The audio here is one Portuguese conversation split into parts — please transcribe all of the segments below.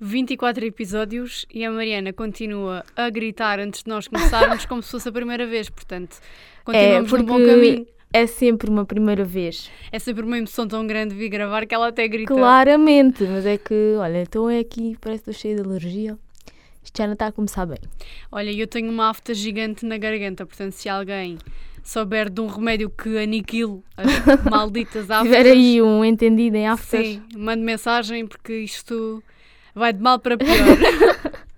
24 episódios e a Mariana continua a gritar antes de nós começarmos como se fosse a primeira vez, portanto, continuamos no bom caminho. É sempre uma primeira vez. É sempre uma emoção tão grande vir gravar que ela até grita. Claramente, mas é que, olha, então é aqui, parece que estou cheia de alergia. Isto já não está a começar bem. Olha, eu tenho uma afta gigante na garganta, portanto, se alguém souber de um remédio que aniquile as malditas Se aftas, tiver aí um entendido em afters, sim, mande mensagem porque isto vai de mal para pior.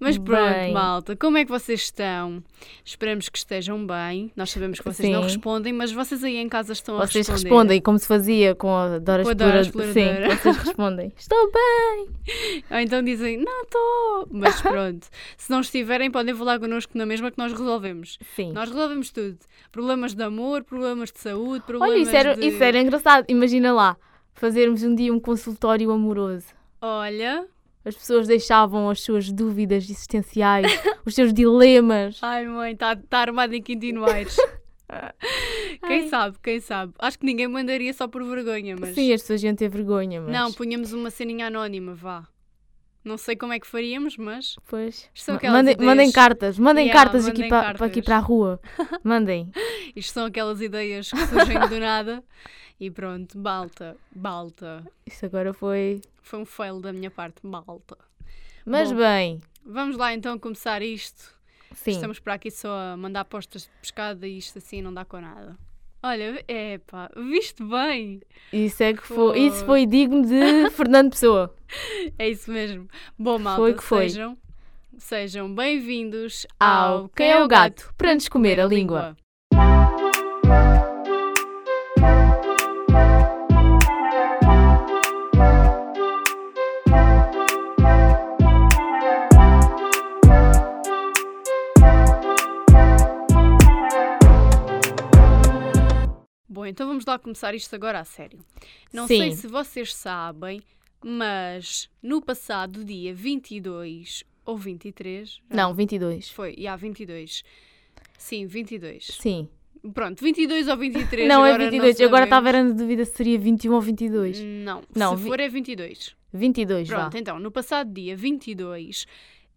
Mas pronto, Bem. malta, como é que vocês estão? Esperamos que estejam bem. Nós sabemos que vocês não Sim. respondem, mas vocês aí em casa estão vocês a responder. respondem como se fazia com a Dora Com a Dora Exploradora. Sim, vocês respondem. Estou bem. Ou então dizem, não estou. Mas pronto, se não estiverem, podem falar connosco na mesma que nós resolvemos. Sim. Nós resolvemos tudo. Problemas de amor, problemas de saúde, problemas Olha, isso era, de... isso era engraçado. Imagina lá, fazermos um dia um consultório amoroso. Olha, As pessoas deixavam as suas dúvidas existenciais, os seus dilemas. ai mãe, está tá armado em Quintino Aires. quem Ai. sabe, quem sabe. Acho que ninguém mandaria só por vergonha, mas... Sim, as pessoas iam ter vergonha, mas... Não, punhamos uma ceninha anónima, vá. Não sei como é que faríamos, mas... Pois. Isto são Ma- aquelas Mandem, ideias- mandem cartas, mandem Yeah, cartas aqui mandem para cartas. aqui para a rua. Mandem. Isto são aquelas ideias que surgem do nada. E pronto, balta, balta. Isso agora foi. Foi um fail da minha parte, balta. Mas Bom. bem, Vamos lá então começar isto. sim. Estamos para aqui só a mandar postas de pescada e isto assim não dá com nada. Olha, é pá, viste bem? Isso é que foi. Isso Foi. digno de Fernando Pessoa. É isso mesmo. Bom, malta, Foi que foi. sejam, sejam bem-vindos Ao ao Quem é o Gato? Para nos comer a língua. Então vamos lá começar isto agora a sério. Não Sim. sei se vocês sabem, mas no passado dia 22 ou 23... já Não, 22. Foi, e há 22. Sim, 22. Sim. Pronto, 22 ou 23 não, é agora 22. Eu agora estava na dúvida se seria 21 ou 22. Não, Não, se vi- for é 22. 22, vá. Pronto, então, no passado dia 22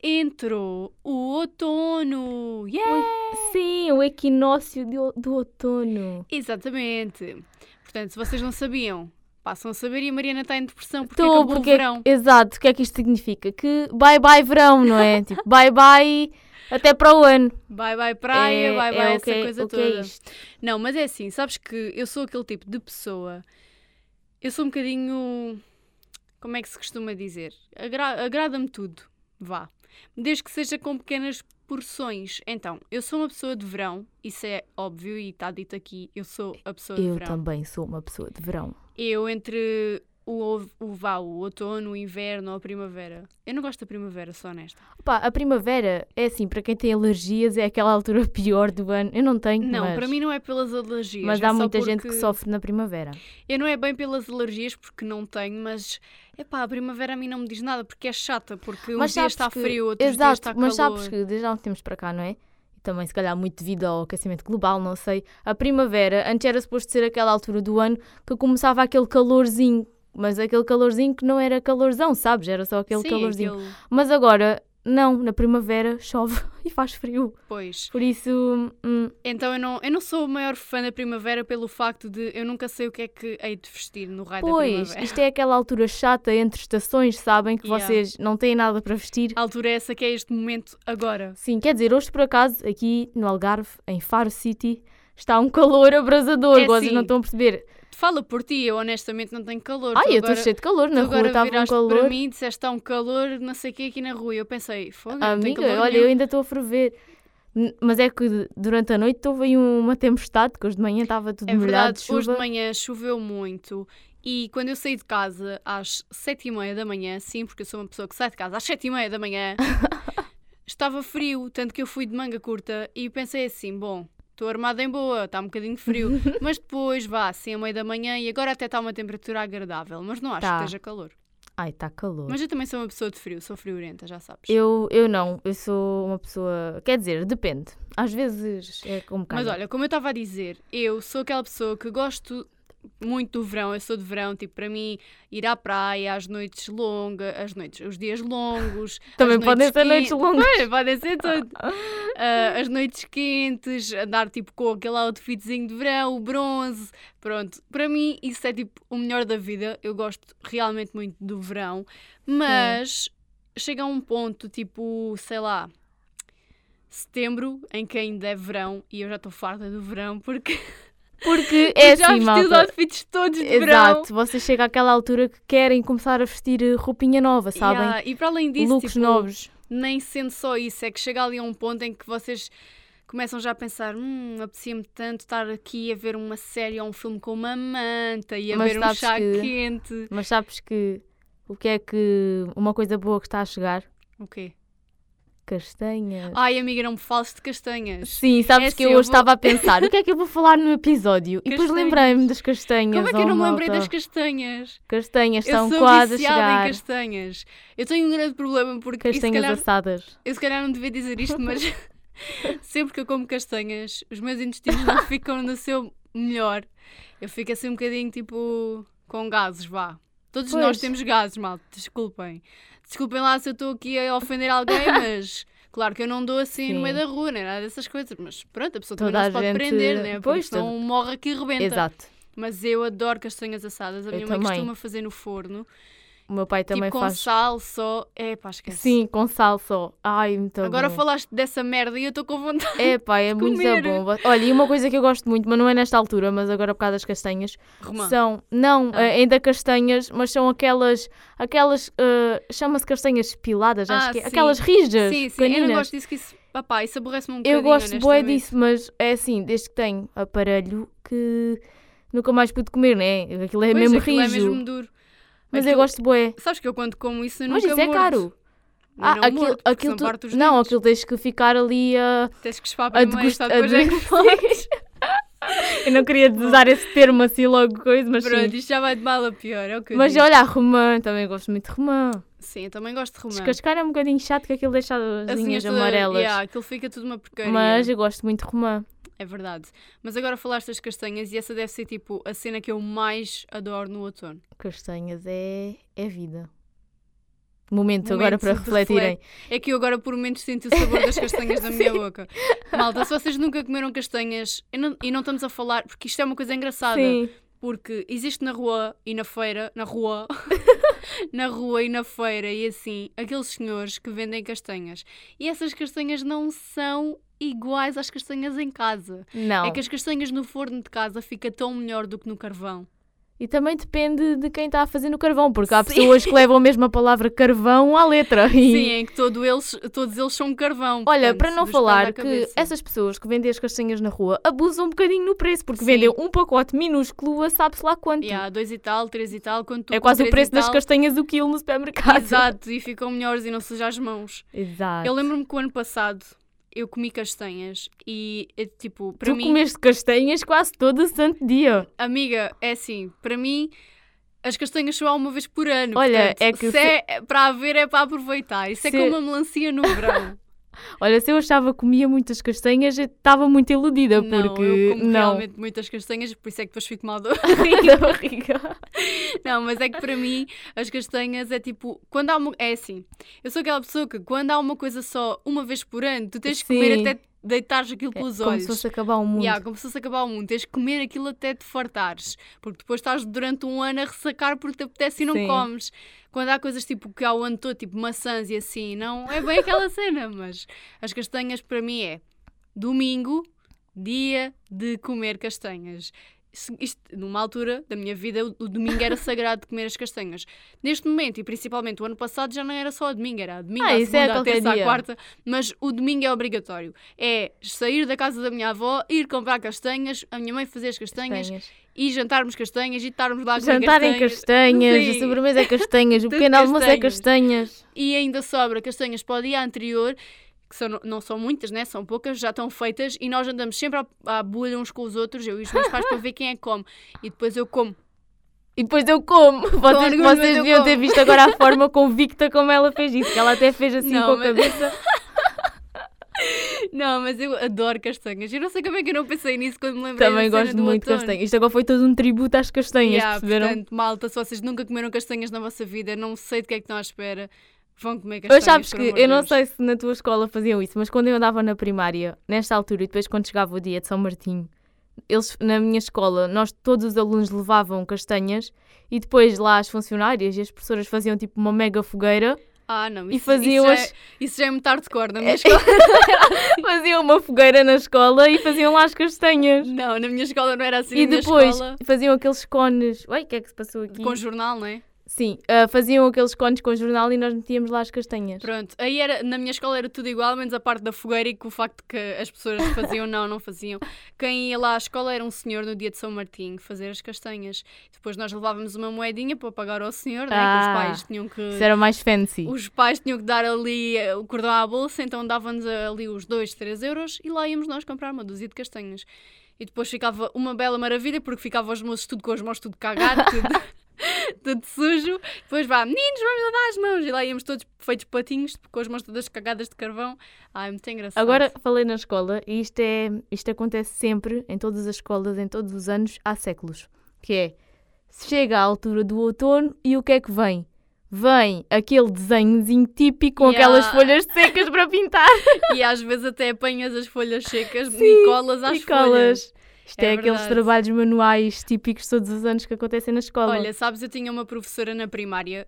entrou o outono. Yeah! Sim, o equinócio do, do outono. Exatamente. Portanto, se vocês não sabiam, passam a saber e a Mariana está em depressão porque Estou, acabou porque o é- verão. Exato, o que é que isto significa? Que bye bye verão, não é? tipo, bye bye até para o ano. Bye bye praia, é, bye é bye o essa que é- coisa o que toda. é isto. Não, mas é assim, sabes que eu sou aquele tipo de pessoa. Eu sou um bocadinho. Como é que se costuma dizer? Agra- Agrada-me tudo. Vá. Desde que seja com pequenas porções. Então, eu sou uma pessoa de verão, isso é óbvio e está dito aqui. Eu sou a pessoa de Eu verão. também sou uma pessoa de verão. Eu entre o, o, vá, o outono, o inverno ou a primavera. Eu não gosto da primavera, sou honesta. Opa, a primavera é assim, para quem tem alergias, é aquela altura pior do ano. Eu não tenho, Não, mas, para mim não é pelas alergias. mas é há só muita gente que sofre na primavera. Eu não é bem pelas alergias porque não tenho, mas epá, a primavera a mim não me diz nada porque é chata, porque mas um dia está que- frio, outros dias Exato, está mas calor. sabes que desde há uns tempos para cá, não é? Também, se calhar, muito devido ao aquecimento global, não sei. A primavera, antes era suposto ser aquela altura do ano que começava aquele calorzinho, mas aquele calorzinho que não era calorzão, sabes? Era só aquele Sim, calorzinho. aquele- Mas agora, não, na primavera chove e faz frio. Pois. Por isso, hum, Então eu não, eu não sou o maior fã da primavera pelo facto de eu nunca sei o que é que hei de vestir no raio da pois, primavera. isto é aquela altura chata entre estações, sabem? Que Yeah. vocês não têm nada para vestir. A altura é essa que é este momento agora. Sim, quer dizer, hoje por acaso, aqui no Algarve, em Faro City, está um calor abrasador. É vocês sim. não estão a perceber. Fala por ti, eu honestamente não tenho calor. Ai, Tu eu estou cheio de calor. Na rua estava um calor. para mim disseste está um calor, não sei o que aqui na rua. Eu pensei, tenho Amiga, olha, nenhum. eu ainda estou a ferver. Mas é que durante a noite houve aí uma tempestade, que hoje de manhã estava tudo É molhado verdade, de chuva. hoje de manhã choveu muito e quando eu saí de casa às sete e meia da manhã, sim, porque eu sou uma pessoa que sai de casa às sete e meia da manhã, estava frio, tanto que eu fui de manga curta e pensei assim, bom, estou armada em boa, está um bocadinho frio, mas depois vá assim a meia da manhã e agora até está uma temperatura agradável, mas não acho Tá. que esteja calor. Ai, está calor. Mas eu também sou uma pessoa de frio, sou friorenta, já sabes. Eu, eu não, eu sou uma pessoa. Quer dizer, depende. Às vezes é como Mas olha, como eu estava a dizer, eu sou aquela pessoa que gosto muito do verão, eu sou de verão, tipo, para mim, ir à praia, às noites longas, as noites, os dias longos. Também as podem ser noites longas. Pois, podem ser tudo. Ah, as noites quentes, andar tipo com aquele outfitzinho de verão, o bronze. Pronto, para mim isso é tipo o melhor da vida. Eu gosto realmente muito do verão, mas chega a um ponto, tipo, sei lá, setembro, em que ainda é verão e eu já estou farta do verão porque Porque é já assim, vesti os malta. outfits todos de verão. Exato, vocês chegam àquela altura que querem começar a vestir eh, roupinha nova, sabem? Yeah, E para além disso, Looks tipo, novos. nem sendo só isso, é que chega ali a um ponto em que vocês começam já a pensar: hum, apetecia-me tanto estar aqui a ver uma série ou um filme com uma manta e a Mas ver um chá que- quente. Mas sabes que o que é que uma coisa boa que está a chegar? O quê? Castanhas. Ai, amiga, não me fales de castanhas. Sim, sabes É que eu hoje vou- estava a pensar o que é que eu vou falar no episódio e depois Castanhas. lembrei-me das castanhas. Como é que eu oh, não me lembrei malta. das castanhas? Castanhas Eu estão sou quase a chegar. em castanhas. Eu tenho um grande problema porque Castanhas calhar, assadas. eu se calhar não devia dizer isto, mas sempre que eu como castanhas, os meus intestinos não ficam no seu melhor. Eu fico assim um bocadinho tipo com gases, vá. Todos Pois. nós temos gases, mal, desculpem. Desculpem lá se eu estou aqui a ofender alguém, mas claro que eu não dou assim no meio Sim. da rua, nem nada dessas coisas. Mas pronto, a pessoa Toda também não se pode gente- prender, né? Porque Pois, senão morre aqui e rebenta. Exato. Mas eu adoro castanhas assadas. A Eu minha mãe também. costuma fazer no forno. O meu pai também tipo com faz. sal só. É pá, esquece. Sim, com sal só. Ai, muito Agora bom. falaste dessa merda e eu estou com vontade. É pá, é muito bom. Olha, e uma coisa que eu gosto muito, mas não é nesta altura, mas agora por causa das castanhas, Romã. são, não, Ah. eh, ainda castanhas, mas são aquelas, aquelas, eh, chama-se castanhas piladas, acho Ah, que é, aquelas rijas, Sim, sim, eu não gosto disso que isso. Papá, isso aborrece-me um bocadinho. Eu gosto honestamente. disso, mas é assim, desde que tenho aparelho que nunca mais pude comer, né? Aquilo é Pois, mesmo aquilo rijo. é mesmo duro. Mas eu Aquilo- gosto bué. Sabes que eu quando como isso eu Mas nunca isso é mordo. caro. Eu Ah, não aquilo, mordo, aquilo tu- não, dentes. aquilo tens que ficar ali a, Tens que chupar a primeiro, degustar. depois é. Eu não queria usar esse termo assim logo coisa, mas Pronto, sim. isto já vai de mal a pior, é o que eu Mas digo. olha, a romã, também gosto muito de romã. Sim, eu também gosto de romã. Descascar é um bocadinho chato que aquilo deixa as Assim, linhas amarelas. Yeah, aquilo fica tudo uma porcaria. mas eu gosto muito de romã. É verdade. Mas agora falaste das castanhas e essa deve ser tipo a cena que eu mais adoro no outono. Castanhas é, é vida. Momento, Momento agora para refletirem. É que eu agora por momentos sinto o sabor das castanhas na minha boca. Malta, se vocês nunca comeram castanhas, e não, e não estamos a falar, porque isto é uma coisa engraçada. Sim, Porque existe na rua e na feira, na rua, na rua e na feira e assim, aqueles senhores que vendem castanhas. E essas castanhas não são iguais às castanhas em casa. não. É que as castanhas no forno de casa fica tão melhor do que no carvão. E também depende de quem está a fazer no carvão, porque há Sim. pessoas que levam a mesma palavra carvão à letra. E- Sim, em que todo eles, todos eles são carvão. Olha, portanto, para não falar que essas pessoas que vendem as castanhas na rua abusam um bocadinho no preço, porque Sim. vendem um pacote minúsculo a sabe-se lá quanto. Yeah, dois e tal, três e tal, quando tu é quase o preço das castanhas o quilo no supermercado. Exato, e ficam melhores e não sujar as mãos. Exato. Eu lembro-me que o ano passado eu comi castanhas e, é, tipo, para tu mim, comeste castanhas quase todo o santo dia. amiga, é assim, para mim. As castanhas só há uma vez por ano. Olha, portanto, é que se se- é para haver, é para aproveitar. Isso é Se- como uma melancia no verão. Olha, se eu achava que comia muitas castanhas, eu estava muito iludida, não, porque eu como não. realmente muitas castanhas, por isso é que depois fico mal do da barriga. Não, mas é que para mim as castanhas é tipo, quando há uma. É assim, eu sou aquela pessoa que quando há uma coisa só uma vez por ano, tu tens que comer Sim. até deitares aquilo pelos Como olhos. se fosse acabar o mundo. Yeah, como se fosse acabar o mundo, tens que comer aquilo até te fartares, porque depois estás durante um ano a ressacar porque te apetece e não Sim. comes. Quando há coisas tipo que há o ano todo, tipo maçãs e assim, não é bem aquela cena, mas as castanhas para mim é domingo, dia de comer castanhas. Isto, numa altura da minha vida, o, o domingo era sagrado de comer as castanhas. Neste momento, e principalmente o ano passado, já não era só a domingo, era a domingo, Ah, isso é segunda, à qualquer terça, dia. quarta, mas o domingo é obrigatório. É sair da casa da minha avó, ir comprar castanhas, a minha mãe fazer as castanhas, Castanhas. e jantarmos castanhas e estarmos lá a comer Jantar em castanhas, Sim. a sobremesa é castanhas, o pequeno almoço é castanhas. E ainda sobra castanhas para o dia anterior, que são, não são muitas, né? são poucas, já estão feitas, e nós andamos sempre à, à bolha uns com os outros, eu e os meus pais, para ver quem é que come. E depois eu como. E depois eu como. Vocês, mas vocês deviam ter visto agora a forma convicta como ela fez isso, que ela até fez assim Não, com a mas- cabeça. Não, mas eu adoro castanhas. Eu não sei como é que eu não pensei nisso quando me lembrei Também gosto do muito de castanhas. Isto agora foi todo um tributo às castanhas, Yeah, perceberam? portanto, malta, se vocês nunca comeram castanhas na vossa vida, não sei de que é que estão à espera, vão comer Mas castanhas. sabes por que eu não sei se na tua escola faziam isso, mas quando eu andava na primária, nesta altura, e depois quando chegava o dia de São Martinho, eles na minha escola, nós todos os alunos levavam castanhas e depois lá as funcionárias e as professoras faziam tipo uma mega fogueira, Ah, não, E isso, faziam isso, as- já é, isso já é muito hardcore. Na É. minha escola, faziam uma fogueira na escola e faziam lá as castanhas. não, na minha escola não era assim. E depois escola, faziam aqueles cones. Ui, o que é que se passou aqui? com jornal, não é? Sim, ah, faziam aqueles cones com jornal e nós metíamos lá as castanhas. Pronto, aí era, na minha escola era tudo igual, menos a parte da fogueira e que o facto que as pessoas faziam, não, não faziam. Quem ia lá à escola era um senhor no dia de São Martinho fazer as castanhas. Depois nós levávamos uma moedinha para pagar ao senhor, né, que Ah, os pais tinham que. Isso era mais fancy. Os pais tinham que dar ali eh, o cordão à bolsa, então davam-nos ali os 2, 3 euros e lá íamos nós comprar uma dúzia de castanhas. E depois ficava uma bela maravilha, porque ficavam os moços tudo com as mãos tudo cagado, tudo, tudo sujo. Depois vá, meninos, vamos lavar as mãos. E lá íamos todos feitos patinhos, com as mãos todas cagadas de carvão. Ai, muito engraçado. Agora falei na escola e isto, é, isto acontece sempre em todas as escolas, em todos os anos, há séculos. Que é, chega a altura do outono e o que é que vem? Vem aquele desenhozinho típico com Yeah. aquelas folhas secas para pintar E às vezes até apanhas as folhas secas Sim, e colas às e colas. Isto é, É aqueles trabalhos manuais típicos todos os anos que acontecem na escola. Olha, sabes, eu tinha uma professora na primária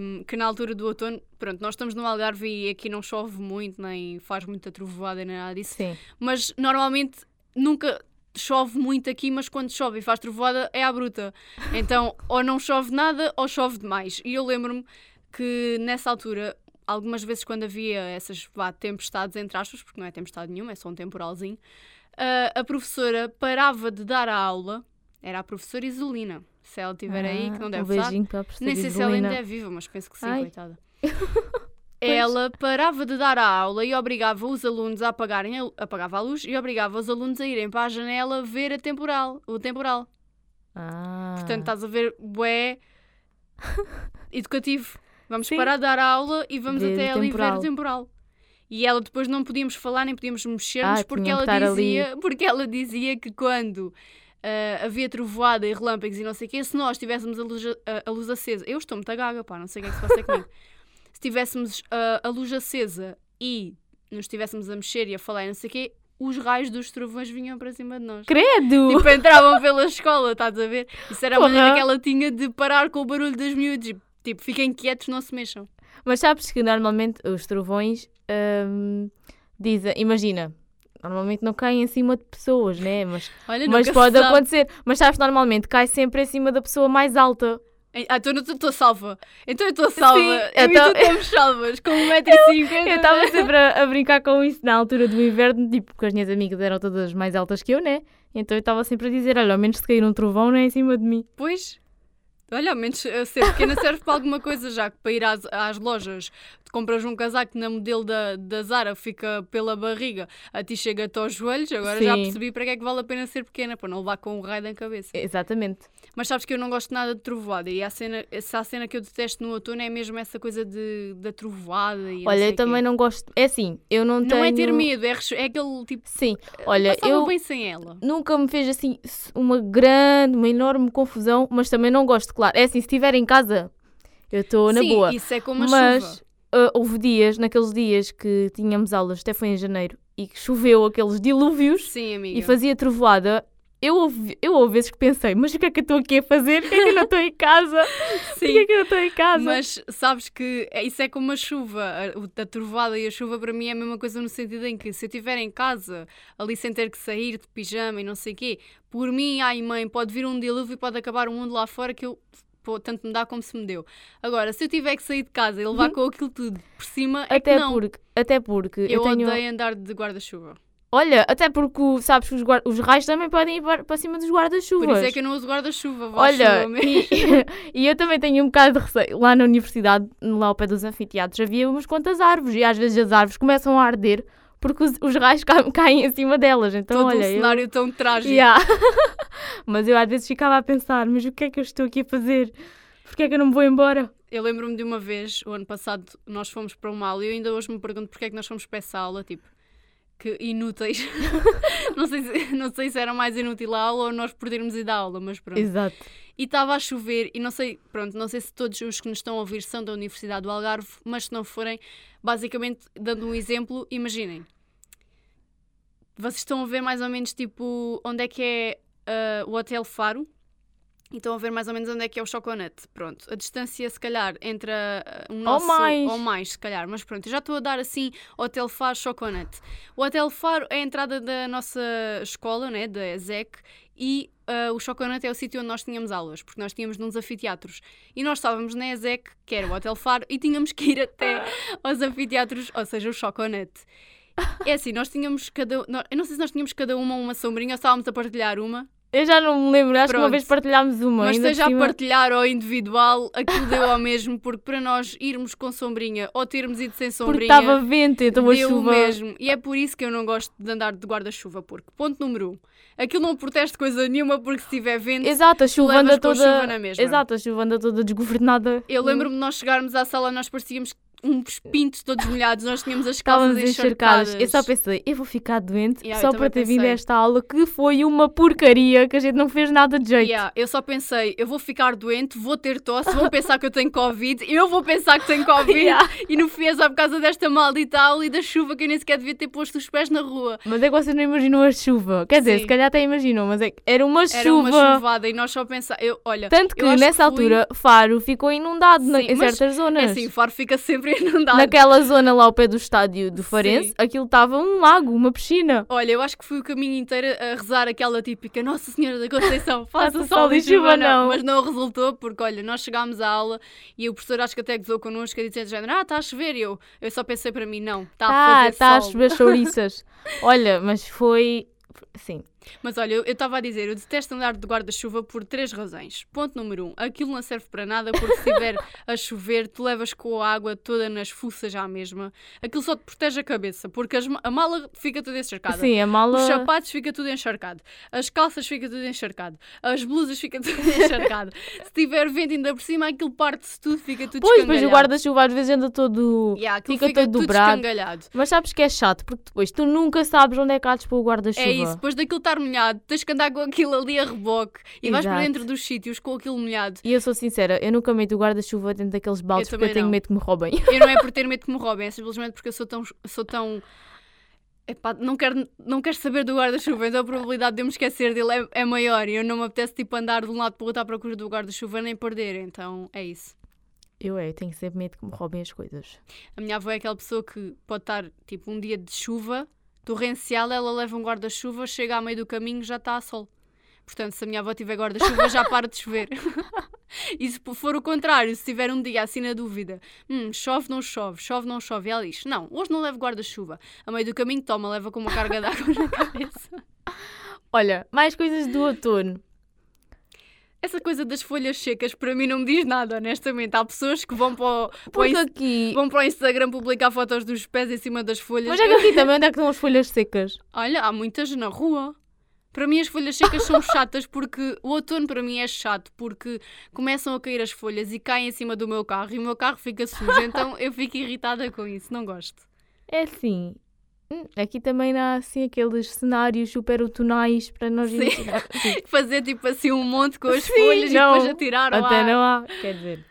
hum, que na altura do outono, pronto, nós estamos no Algarve e aqui não chove muito, nem faz muita trovoada nem nada disso, Sim. mas normalmente nunca chove muito aqui, mas quando chove e faz trovoada é à bruta. Então, ou não chove nada ou chove demais. E eu lembro-me que nessa altura, algumas vezes quando havia essas vá, tempestades, entre aspas, porque não é tempestade nenhuma, é só um temporalzinho, a, a professora parava de dar a aula, era a professora Isolina. Se ela estiver aí, que não Ah, deve um estar. Nem sei se ela ainda é viva, mas penso que sim, Ai. coitada. Ela parava de dar a aula e obrigava os alunos a apagarem a, apagava a luz e obrigava os alunos a irem para a janela ver a temporal, o temporal. Ah. Portanto, estás a ver, bué educativo. Vamos Sim. parar de dar a aula e vamos Ver até ali ver o temporal. E ela depois não podíamos falar nem podíamos mexer-nos Ah, porque, ela estar ali. dizia, porque ela dizia que quando ah, havia trovoada e relâmpagos e não sei o quê, se nós tivéssemos a luz, a, a luz acesa, eu estou muito gaga, pá, não sei o que é que se passa comigo. se tivéssemos ah, a luz acesa e nos estivéssemos a mexer e a falar e não sei o quê, os raios dos trovões vinham para cima de nós. Credo! Tipo, entravam pela escola, estás a ver? Isso era a Porra. maneira que ela tinha de parar com o barulho dos miúdos. Tipo, fiquem quietos, não se mexam. Mas sabes que normalmente os trovões hum, dizem, imagina, normalmente não caem em cima de pessoas, né? Mas, Olha, mas pode acontecer. Mas sabes, normalmente cai sempre em cima da pessoa mais alta. Ah, então eu estou salva. Então eu estou salva. Sim, eu então- e tu estamos salvas. Com 1,50m. Eu estava sempre a, a brincar com isso na altura do inverno, tipo, porque as minhas amigas eram todas mais altas que eu, né? Então eu estava sempre a dizer, olha, ao menos se cair um trovão não é em cima de mim. Pois. Olha, ao menos a ser pequena serve para alguma coisa já, que para ir às, às lojas te compras um casaco na modelo da, da Zara, fica pela barriga, a ti chega-te aos joelhos, agora já Sim. percebi para que é que vale a pena ser pequena, para não levar com um raio na cabeça. Exatamente. Mas sabes que eu não gosto nada de trovoada e a cena, essa cena que eu detesto no outono é mesmo essa coisa de, da trovoada e não Olha, eu também quê. não gosto. É assim, eu não, tenho. Não é ter medo, é, é aquele tipo. Sim, olha, Passava eu bem sem ela. nunca me fez assim uma grande, uma enorme confusão, mas também não gosto, claro. É assim, se estiver em casa, eu estou na Sim, boa. isso é como a mas chuva. ah, houve dias, naqueles dias que tínhamos aulas, até foi em janeiro, e que choveu aqueles dilúvios Sim, e fazia trovoada. Eu houve, eu houve vezes que pensei, mas o que é que eu estou aqui a fazer? Por que é que eu não estou em casa? Por que Sim. é que eu não estou em casa? Mas sabes que é- isso é como a chuva. A, a trovoada e a chuva para mim é a mesma coisa no sentido em que se eu estiver em casa, ali sem ter que sair de pijama e não sei o quê, por mim, ai mãe, pode vir um dilúvio e pode acabar o mundo lá fora que eu. tanto me dá como se me deu. Agora, se eu tiver que sair de casa e levar com aquilo tudo por cima, é Uhum. até, que não. porque, até porque eu, eu tenho. odeio andar de guarda-chuva. Olha, até porque o- sabes que os, os raios também podem ir para, para cima dos guarda-chuvas. Por isso é que eu não uso guarda-chuva. Olha, e, e eu também tenho um bocado de receio. Lá na universidade, lá ao pé dos anfiteatros, havia umas quantas árvores e às vezes as árvores começam a arder porque os, os raios ca- caem em cima delas. Então, Todo olha, um eu- cenário tão trágico. Yeah. mas eu às vezes ficava a pensar, mas o que é que eu estou aqui a fazer? Porquê é que eu não me vou embora? Eu lembro-me de uma vez, o ano passado, nós fomos para uma aula e eu ainda hoje me pergunto porque é que nós fomos para essa aula. Tipo, que inúteis. não, sei se, não sei se era mais inútil a aula ou nós perdermos ir da aula, mas pronto. Exato. E estava a chover e não sei, pronto, não sei se todos os que nos estão a ouvir são da Universidade do Algarve, mas se não forem, basicamente, dando um exemplo, imaginem. Vocês estão a ver mais ou menos tipo onde é que é ah, o Hotel Faro e estão a ver mais ou menos onde é que é o Choconete. Pronto, a distância se calhar entre ah, o nosso mais. ou mais, se calhar, mas pronto, eu já estou a dar assim Hotel Faro Choconete. O Hotel Faro é a entrada da nossa escola, né, da ESEC, e ah, o Choconete é o sítio onde nós tínhamos aulas, porque nós tínhamos nos anfiteatros. E nós estávamos na ESEC, que era o Hotel Faro, e tínhamos que ir até aos anfiteatros, ou seja, o Choconete. É assim, nós tínhamos cada. Eu não sei se nós tínhamos cada uma uma sombrinha ou estávamos a partilhar uma, Eu já não me lembro, acho que uma Pronto. vez partilhámos uma. mas seja a partilhar ou individual, aquilo deu ao mesmo, porque para nós irmos com sombrinha ou termos ido sem Porque sombrinha. estava vento, então a chuva. mesmo. E é por isso que eu não gosto de andar de guarda-chuva, porque, ponto número um, aquilo não protege coisa nenhuma, porque se tiver vento. Exato, a chuva anda toda. chuva na mesma. Exato, a chuva anda toda desgovernada. Eu lembro-me de nós chegarmos à sala, nós parecíamos uns pintos todos molhados, nós tínhamos as calças encharcadas. encharcadas. Eu só pensei, eu vou ficar doente Yeah, só para ter vindo a pensei. esta aula que foi uma porcaria, que a gente não fez nada de jeito. Yeah, eu só pensei, eu vou ficar doente, vou ter tosse, vou pensar que eu tenho Covid, eu vou pensar que tenho Covid Yeah. e no fim é só por causa desta maldita aula e da chuva que eu nem sequer devia ter posto os pés na rua. Mas é que vocês não imaginam a chuva. Quer dizer, Sim. se calhar até imaginam, mas é que era uma Era chuva. uma chuvada e nós só pensávamos, olha, Tanto que nessa que fui- altura Faro ficou inundado na- Sim, em mas certas zonas. é assim, o faro fica sempre inundado. Naquela zona lá ao pé do estádio do Farense, Sim. aquilo estava um lago, uma piscina. Olha, eu acho que fui o caminho inteiro a rezar aquela típica Nossa Senhora da Conceição, faça sol e chuva não. não. Mas não resultou porque, olha, nós chegámos à aula e o professor acho que até gozou connosco e disse de género, ah, está a chover. E eu, eu só pensei para mim, não, está a Tá, fazer tá a sol. chover chouriças. Olha, mas foi. Sim. Mas olha, eu estava a dizer, eu detesto andar de guarda-chuva por três razões. Ponto número um, aquilo não serve para nada porque se estiver a chover, tu levas com a água toda nas fuças à mesma. Aquilo só te protege a cabeça, porque as a mala fica toda encharcada. Sim, a mala. Os sapatos fica tudo encharcado, as calças fica tudo encharcado, as blusas fica tudo encharcado. Se tiver vento ainda por cima, aquilo parte-se tudo, fica tudo Pois, depois o guarda-chuva às vezes anda todo. Yeah, aquilo fica todo tudo dobrado. Mas sabes que é chato, porque depois tu nunca sabes onde é que há de o guarda-chuva. É isso, depois daquilo estar molhado, tens que andar com aquilo ali a reboque e vais para Exato. dentro dos sítios com aquilo molhado. E eu sou sincera, eu nunca meto o guarda-chuva dentro daqueles baldes porque também eu tenho não. medo que me roubem. Eu não é por ter medo que me roubem, é simplesmente porque eu sou tão. Sou tão epá, não, quero, não quero saber do guarda-chuva, então a probabilidade de eu me esquecer dele é, é maior e eu não me apetece tipo andar de um lado para o outro à procura do guarda-chuva nem perder, então é isso. Eu é, eu tenho sempre medo que me roubem as coisas. A minha avó é aquela pessoa que pode estar tipo um dia de chuva torrencial, ela leva um guarda-chuva, chega ao meio do caminho já está a sol. Portanto, se a minha avó tiver guarda-chuva, já para de chover. e se for o contrário, se tiver um dia assim na dúvida, hum, chove, não chove, chove, não chove, e ela diz: Não, hoje não levo guarda-chuva. A meio do caminho, toma, leva com uma carga de água na cabeça. Olha, mais coisas do outono. Essa coisa das folhas secas para mim não me diz nada, honestamente. Há pessoas que vão para o, para o aqui. vão para o Instagram publicar fotos dos pés em cima das folhas. Mas é que aqui também onde é que estão as folhas secas? Olha, há muitas na rua. Para mim as folhas secas são chatas porque o outono para mim é chato porque começam a cair as folhas e caem em cima do meu carro e o meu carro fica sujo, então eu fico irritada com isso, não gosto. É assim. Hum, Aqui também há assim aqueles cenários super outonais para nós Sim. Sim. Fazer tipo assim um monte com as Sim, folhas não. e depois atirar ao Até ar. não há. Quer dizer.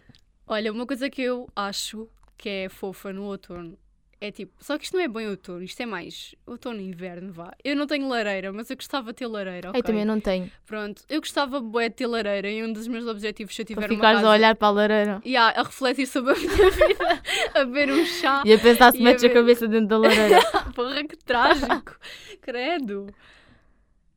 Olha, uma coisa que eu acho que é fofa no outono é tipo, só que isto não é bem outono, isto é mais outono e inverno, vá. Eu não tenho lareira, mas eu gostava de ter lareira, ok? Eu também não tenho. Pronto, eu gostava bué de ter lareira e um dos meus objetivos se eu tiver Para uma casa... a olhar para a lareira. E a, a refletir sobre a minha vida, a beber um chá. E a pensar se a metes a ver- cabeça dentro da lareira. Porra, que trágico. Credo.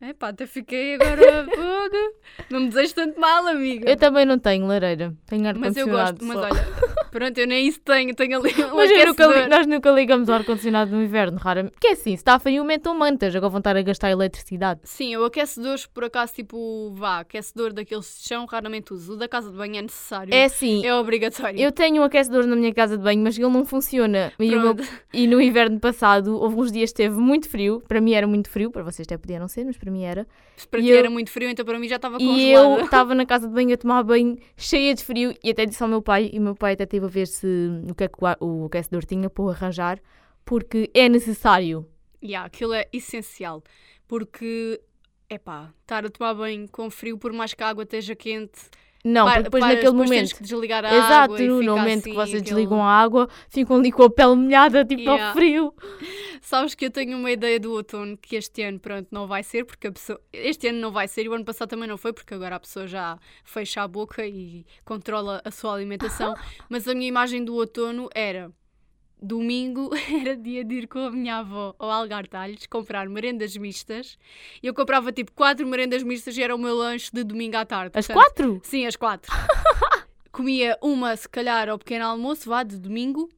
Epá, até fiquei agora. fogo. Não me desejo tanto mal, amiga. Eu também não tenho lareira. Tenho mas eu ar-condicionado. gosto, mas só. olha, pronto, eu nem isso tenho. Tenho ali um Mas nunca aquecedor. nós nunca ligamos o ar-condicionado no inverno, raramente. Que é assim, se está frio, aumentam mantas. Agora vão estar a gastar eletricidade. Sim, eu aquecedores, por acaso, tipo, vá, aquecedor daqueles de chão, raramente uso. O da casa de banho é necessário. É assim, É obrigatório. eu tenho um aquecedor na minha casa de banho, mas ele não funciona. E, o meu- e no inverno passado, houve uns dias que esteve muito frio. Para mim era muito frio, para vocês até podia não ser, mas para mim era. Para E ti eu- era muito frio, então para mim já estava E congelada. eu estava na casa de banho a tomar banho, cheia de frio, e até disse ao meu pai, e o meu pai até teve a ver se o que é que o aquecedor tinha para arranjar, porque é necessário. Yeah, aquilo é essencial. Porque, epá, estar a tomar banho com frio, por mais que a água esteja quente. Não, pa- porque depois paras, naquele depois momento. Desligar a Exato, água. e no momento assim, que vocês aquele- desligam a água, ficam ali com a pele molhada, tipo Yeah. ao frio. Sabes que eu tenho uma ideia do outono que este ano, pronto, não vai ser, porque a pessoa. Este ano não vai ser e o ano passado também não foi, porque agora a pessoa já fecha a boca e controla a sua alimentação. Mas a minha imagem do outono era. Domingo era dia de ir com a minha avó ao Algartalhos comprar merendas mistas. E eu comprava tipo quatro merendas mistas e era o meu lanche de domingo à tarde. Às Portanto, quatro? Sim, às quatro. Comia uma, se calhar, ao pequeno almoço, vá, de domingo,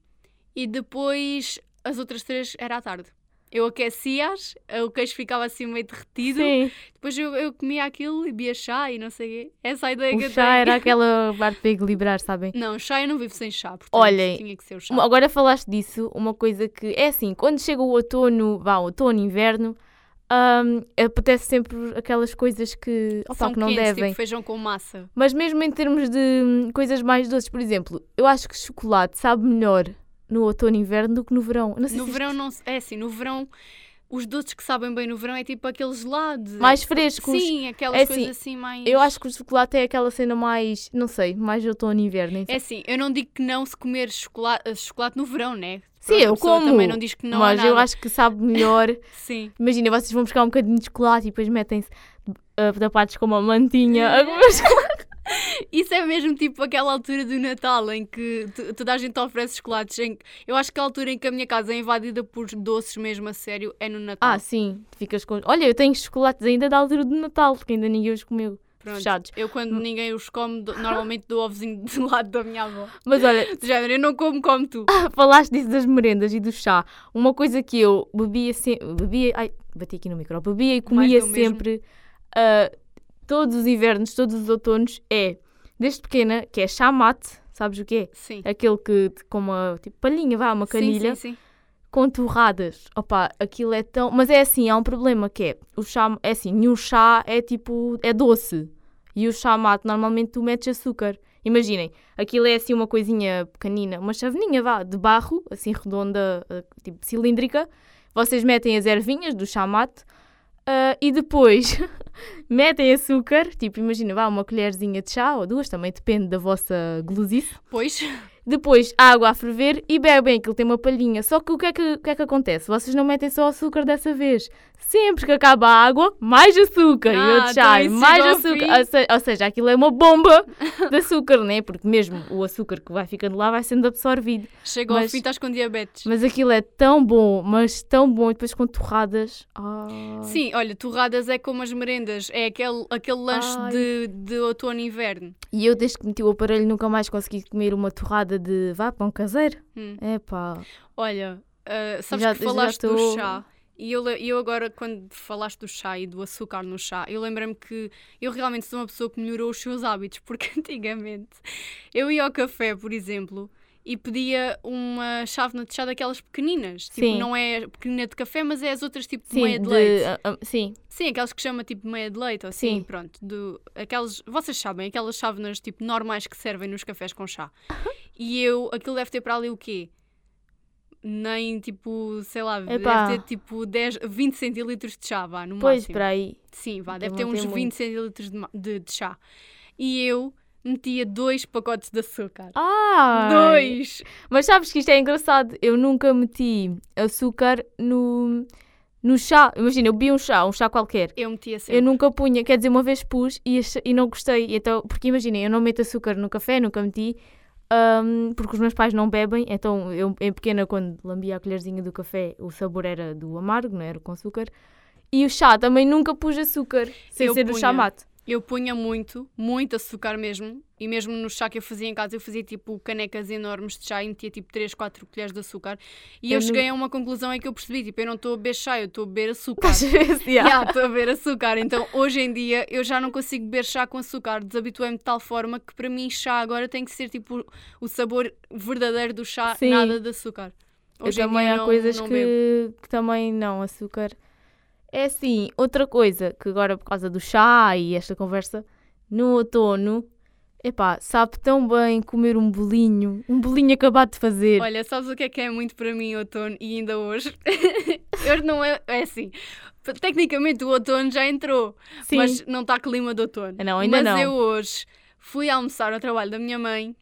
e depois as outras três era à tarde. Eu aquecia-as, o queijo ficava assim meio derretido, Sim. depois eu, eu comia aquilo e bebia chá e não sei o quê. Essa é a ideia que O eu chá tenho. era aquela parte para equilibrar, sabem? Não, chá eu não vivo sem chá, portanto Olhem, tinha que ser o chá. Agora falaste disso, uma coisa que é assim, quando chega o outono, vá, outono, inverno, hum, apetece sempre aquelas coisas que, opa, São que não quentes, devem. tipo feijão com massa. Mas mesmo em termos de hum, coisas mais doces, por exemplo, eu acho que chocolate sabe melhor no outono e inverno do que no verão. Não sei No se verão isto- não é assim, no verão os doces que sabem bem no verão é tipo aqueles gelados. mais frescos. Sim, aquelas É assim, coisas assim mais. Eu acho que o chocolate é aquela cena mais, não sei, mais outono e inverno. sei. É assim, eu não digo que não se comer chocolate, chocolate no verão, né? Sim, Pronto, eu como, também não diz que não mas eu acho que sabe melhor. Sim. Imagina, vocês vão buscar um bocadinho de chocolate e depois metem-se uh, tapados com uma mantinha. a comer chocolate. Isso é mesmo tipo aquela altura do Natal em que toda a gente oferece chocolates. Em... Eu acho que a altura em que a minha casa é invadida por doces mesmo a sério é no Natal. ah, sim, ficas com. Olha, eu tenho chocolates ainda da altura do Natal, porque ainda ninguém os comeu. Pronto. fechados. Eu quando ninguém os come, normalmente dou ao vizinho do lado da minha avó. Mas olha, De género, eu não como como tu. falaste disso das merendas e do chá. Uma coisa que eu bebia sempre. Bebia. Ai, bati aqui no micro. Bebia e comia sempre. ah, todos os invernos, todos os outonos. É, desde pequena, que é chá mate. Sabes o que é? Sim. Aquele que com uma tipo, palhinha, vá, uma canilha. Sim, sim, sim. com torradas. Opa, aquilo é tão. Mas é assim, há um problema que é. O chá. É assim, nenhum chá é tipo. É doce. E o chá mate, normalmente tu metes açúcar. Imaginem, aquilo é assim uma coisinha pequenina, uma chaveninha, vá, de barro, assim redonda, eh, tipo cilíndrica. Vocês metem as ervinhas do chá ah, e depois metem açúcar, tipo, imagina, vá, uma colherzinha de chá ou duas, também depende da vossa glusice. Pois. Depois, água a ferver e bebem, aquilo tem uma palhinha. Só que o que, é que o que é que acontece? Vocês não metem só açúcar dessa vez. Sempre que acaba a água, mais açúcar. e Ah, outro chá, então isso mais açúcar. Ou se- Ou seja, aquilo é uma bomba de açúcar, né? Porque mesmo o açúcar que vai ficando lá vai sendo absorvido. Chega ao fim, estás com diabetes. Mas aquilo é tão bom, mas tão bom. E depois com torradas. Ai. Sim, olha, torradas é como as merendas, é aquele, aquele lanche Ai. de, de outono e inverno. E eu, desde que meti o aparelho, nunca mais consegui comer uma torrada de vá, pão caseiro. Hum. Epá. Olha, ah, sabes Já- que falaste do tô- chá. E eu, eu agora, quando falaste do chá e do açúcar no chá, eu lembrei-me que eu realmente sou uma pessoa que melhorou os seus hábitos, porque antigamente eu ia ao café, por exemplo, e pedia uma chávena de chá daquelas pequeninas. Tipo, Sim. não é pequenina de café, mas é as outras tipo de Sim, meia de, de- leite. ah, ah, sim. Sim, aquelas que chama tipo meia de leite, ou assim, Sim. pronto. Do, aquelas, vocês sabem, aquelas chávenas tipo normais que servem nos cafés com chá. E eu, aquilo deve ter para ali o quê? Nem tipo, sei lá, Epá. deve ter tipo 10, 20 centilitros de chá, vá, no Pois, máximo. para aí. Sim, vá, deve ter uns tem 20 muito. centilitros de, de, de chá. E eu metia dois pacotes de açúcar. Ah! Dois! Mas sabes que isto é engraçado. Eu nunca meti açúcar no, no chá. Imagina, eu bebi um chá, um chá qualquer. Eu metia sempre. Eu nunca punha, quer dizer, uma vez pus e, e não gostei. Então, porque imaginem, eu não meto açúcar no café, nunca meti, ahm, porque os meus pais não bebem. Então, eu em pequena, quando lambia a colherzinha do café, o sabor era do amargo, não era com açúcar. E o chá também nunca pus açúcar, sem Eu ser o chá punha. mate. Eu punha muito, muito açúcar mesmo. E mesmo no chá que eu fazia em casa, eu fazia tipo canecas enormes de chá e metia tipo 3, 4 colheres de açúcar. E eu, Eu cheguei a uma conclusão em que eu percebi: tipo, eu não estou a beber chá, eu estou a beber açúcar. Vezes, yeah. Yeah, Estou a beber açúcar. Então hoje em dia eu já não consigo beber chá com açúcar. Desabituei-me de tal forma que para mim chá agora tem que ser tipo o sabor verdadeiro do chá, Sim. nada de açúcar. Eu Hoje em também há não- coisas não que, que também não, açúcar. É assim, outra coisa que agora por causa do chá e esta conversa, no outono Epá, sabe tão bem comer um bolinho, um bolinho acabado de fazer. Olha, sabes o que é que é muito para mim outono e ainda hoje? hoje não é, é assim. Tecnicamente o outono já entrou, Sim. mas não está clima de outono. Não, ainda mas não. eu hoje fui almoçar ao trabalho da minha mãe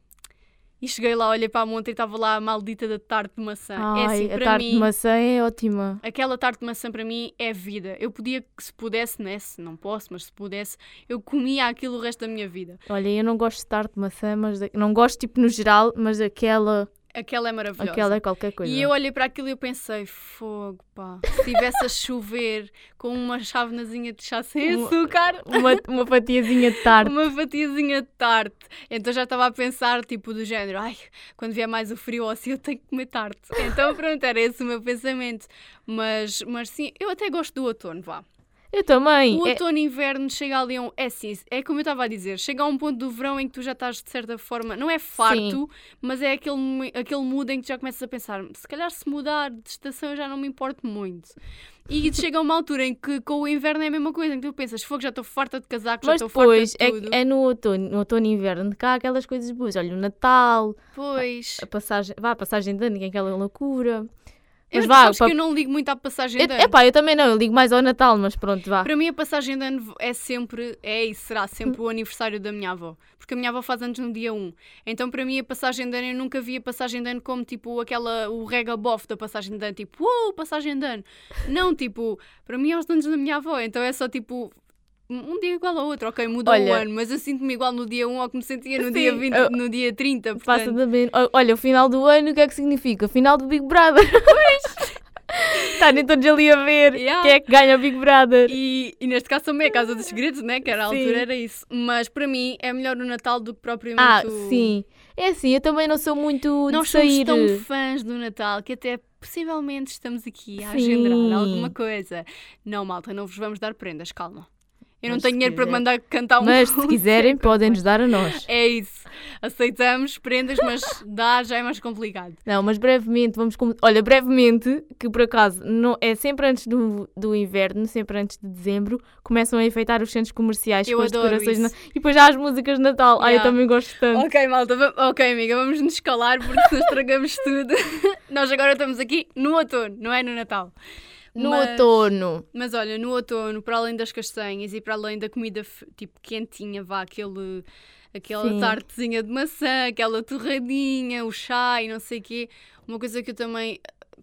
e cheguei lá, olhei para a monta e estava lá a maldita da tarte de maçã. Ai, é assim, a tarte mim, de maçã é ótima. aquela tarte de maçã para mim é vida. Eu podia, se pudesse, né? Se não posso, mas se pudesse, eu comia aquilo o resto da minha vida. Olha, eu não gosto de tarte de maçã, mas da- não gosto tipo no geral, mas aquela, Aquela é maravilhosa. aquela é qualquer coisa. E eu olhei para aquilo e eu pensei, fogo, pá, se tivesse a chover com uma chávenazinha de chá sem Uma- açúcar, uma, uma fatiazinha de tarte. uma fatiazinha de tarte. Então já estava a pensar, tipo, do género, ai, quando vier mais o frio ou assim, eu tenho que comer tarte. Então pronto, era esse o meu pensamento. Mas, mas sim, eu até gosto do outono, vá. Eu também. O É- outono e inverno chega ali a um. É sim, é como eu estava a dizer, chega a um ponto do verão em que tu já estás de certa forma, não é farto, mas é aquele, aquele mood em que tu já começas a pensar, se calhar se mudar de estação eu já não me importo muito. E chega a uma altura em que com o inverno é a mesma coisa, em que tu pensas, fogo, já estou farta de casacos, já mas estou farta de é, tudo. é no outono, no outono e inverno há aquelas coisas boas. Olha, o Natal, Pois. a passagem, vá, a passagem de ano, que é aquela loucura. Eu, Mas vá, sabes pa- que eu não ligo muito à passagem de É ano. epá, eu também não, eu ligo mais ao Natal, mas pronto, vá. Para mim a passagem de ano é sempre, é e será sempre o aniversário da minha avó. Porque a minha avó faz anos no dia 1. Então para mim a passagem de ano, eu nunca vi a passagem de ano como tipo aquela, o rega bof da passagem de ano. Tipo, uou, passagem de ano. Não, tipo, para mim é os anos da minha avó. Então é só tipo... Um dia igual ao outro, ok, mudou Olha- o ano, mas eu sinto-me igual no dia 1 ao que me sentia no Sim, dia 20, eu- no dia 30. Passa Portanto, também. O- Olha, o final do ano, o que é que significa? Final do Big Brother. Pois! Estarem todos ali a ver Yeah. quem é que ganha o Big Brother. E, e neste caso também a Casa dos Segredos, né? Que era a Sim. altura, era isso. Mas para mim é melhor o Natal do que propriamente Ah, o... sim. É assim, eu também não sou muito Nós de sair. somos tão fãs do Natal que até possivelmente estamos aqui a Sim. agendar alguma coisa. Não, malta, não vos vamos dar prendas, calma. Eu não tenho dinheiro para quiser. mandar cantar um Mas se quiserem, podem nos dar a nós. É isso. Aceitamos prendas, mas dá já é mais complicado. Não, mas brevemente, vamos. com- Olha, brevemente, que por acaso não, é sempre antes do, do inverno, sempre antes de dezembro, começam a enfeitar os centros comerciais Eu com as decorações. isso. na- E depois já as músicas de Natal. Ai, eu Yeah. também gosto tanto. Ok, malta, va- ok, amiga, vamos nos calar porque senão estragamos tudo. Nós agora estamos aqui no outono, não é no Natal. No Mas- outono. Mas olha, no outono, para além das castanhas e para além da comida tipo quentinha, vá, aquele, aquela Sim. tartezinha de maçã, aquela torradinha, o chá e não sei o quê, uma coisa que eu também,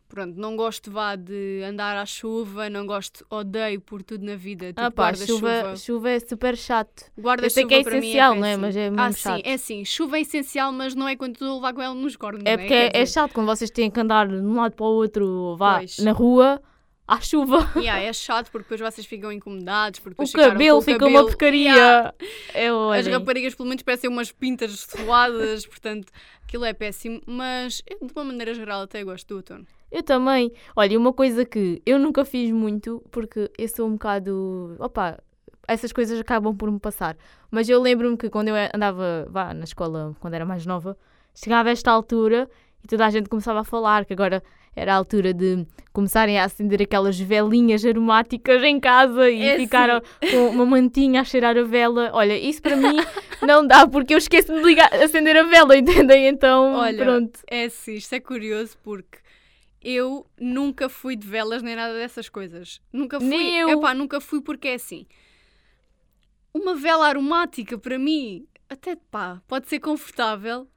pronto, não gosto vá de andar à chuva, não gosto, odeio por tudo na vida, tipo Ah pá, guarda-chuva. chuva, chuva é super chato. Guarda Eu sei que é mim essencial, não é? Mas é mesmo ah, chato. sim, é sim. Chuva é essencial, mas não é quando tu levar com ela nos cornos. É não porque é, é chato quando vocês têm que andar de um lado para o outro, vá, Pois. na rua, à chuva. yeah, é chato porque depois vocês ficam incomodados. Porque O cabelo fica uma cabelo- porcaria. Yeah. É, As raparigas, pelo menos, parecem umas pintas suadas, portanto, aquilo é péssimo. Mas, eu, de uma maneira geral, até gosto do outono. Eu também. Olha, uma coisa que eu nunca fiz muito, porque eu sou um bocado. Opa, essas coisas acabam por me passar. Mas eu lembro-me que quando eu andava vá, na escola, quando era mais nova, chegava a esta altura e toda a gente começava a falar que agora era a altura de começarem a acender aquelas velinhas aromáticas em casa e É ficar com uma mantinha a cheirar a vela. Olha, isso para mim não dá, porque eu esqueço-me de ligar, acender a vela, entendem? Então, Olha, pronto. É sim, isto é curioso porque eu nunca fui de velas nem nada dessas coisas. Nunca fui. Nem eu. Epá, nunca fui porque é assim. Uma vela aromática, para mim, até pá, pode ser confortável.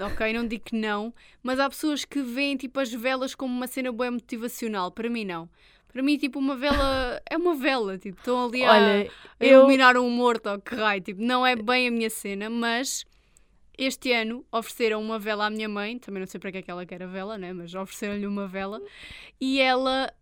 Ok, não digo que não, mas há pessoas que veem tipo as velas como uma cena boa motivacional. Para mim, não. Para mim, tipo, uma vela é uma vela. Tipo, estão ali a, Olha, a eu. iluminar um morto ou que raio. Tipo, não é bem a minha cena, mas este ano ofereceram uma vela à minha mãe. Também não sei para que é que ela quer a vela, né? Mas ofereceram-lhe uma vela. E ela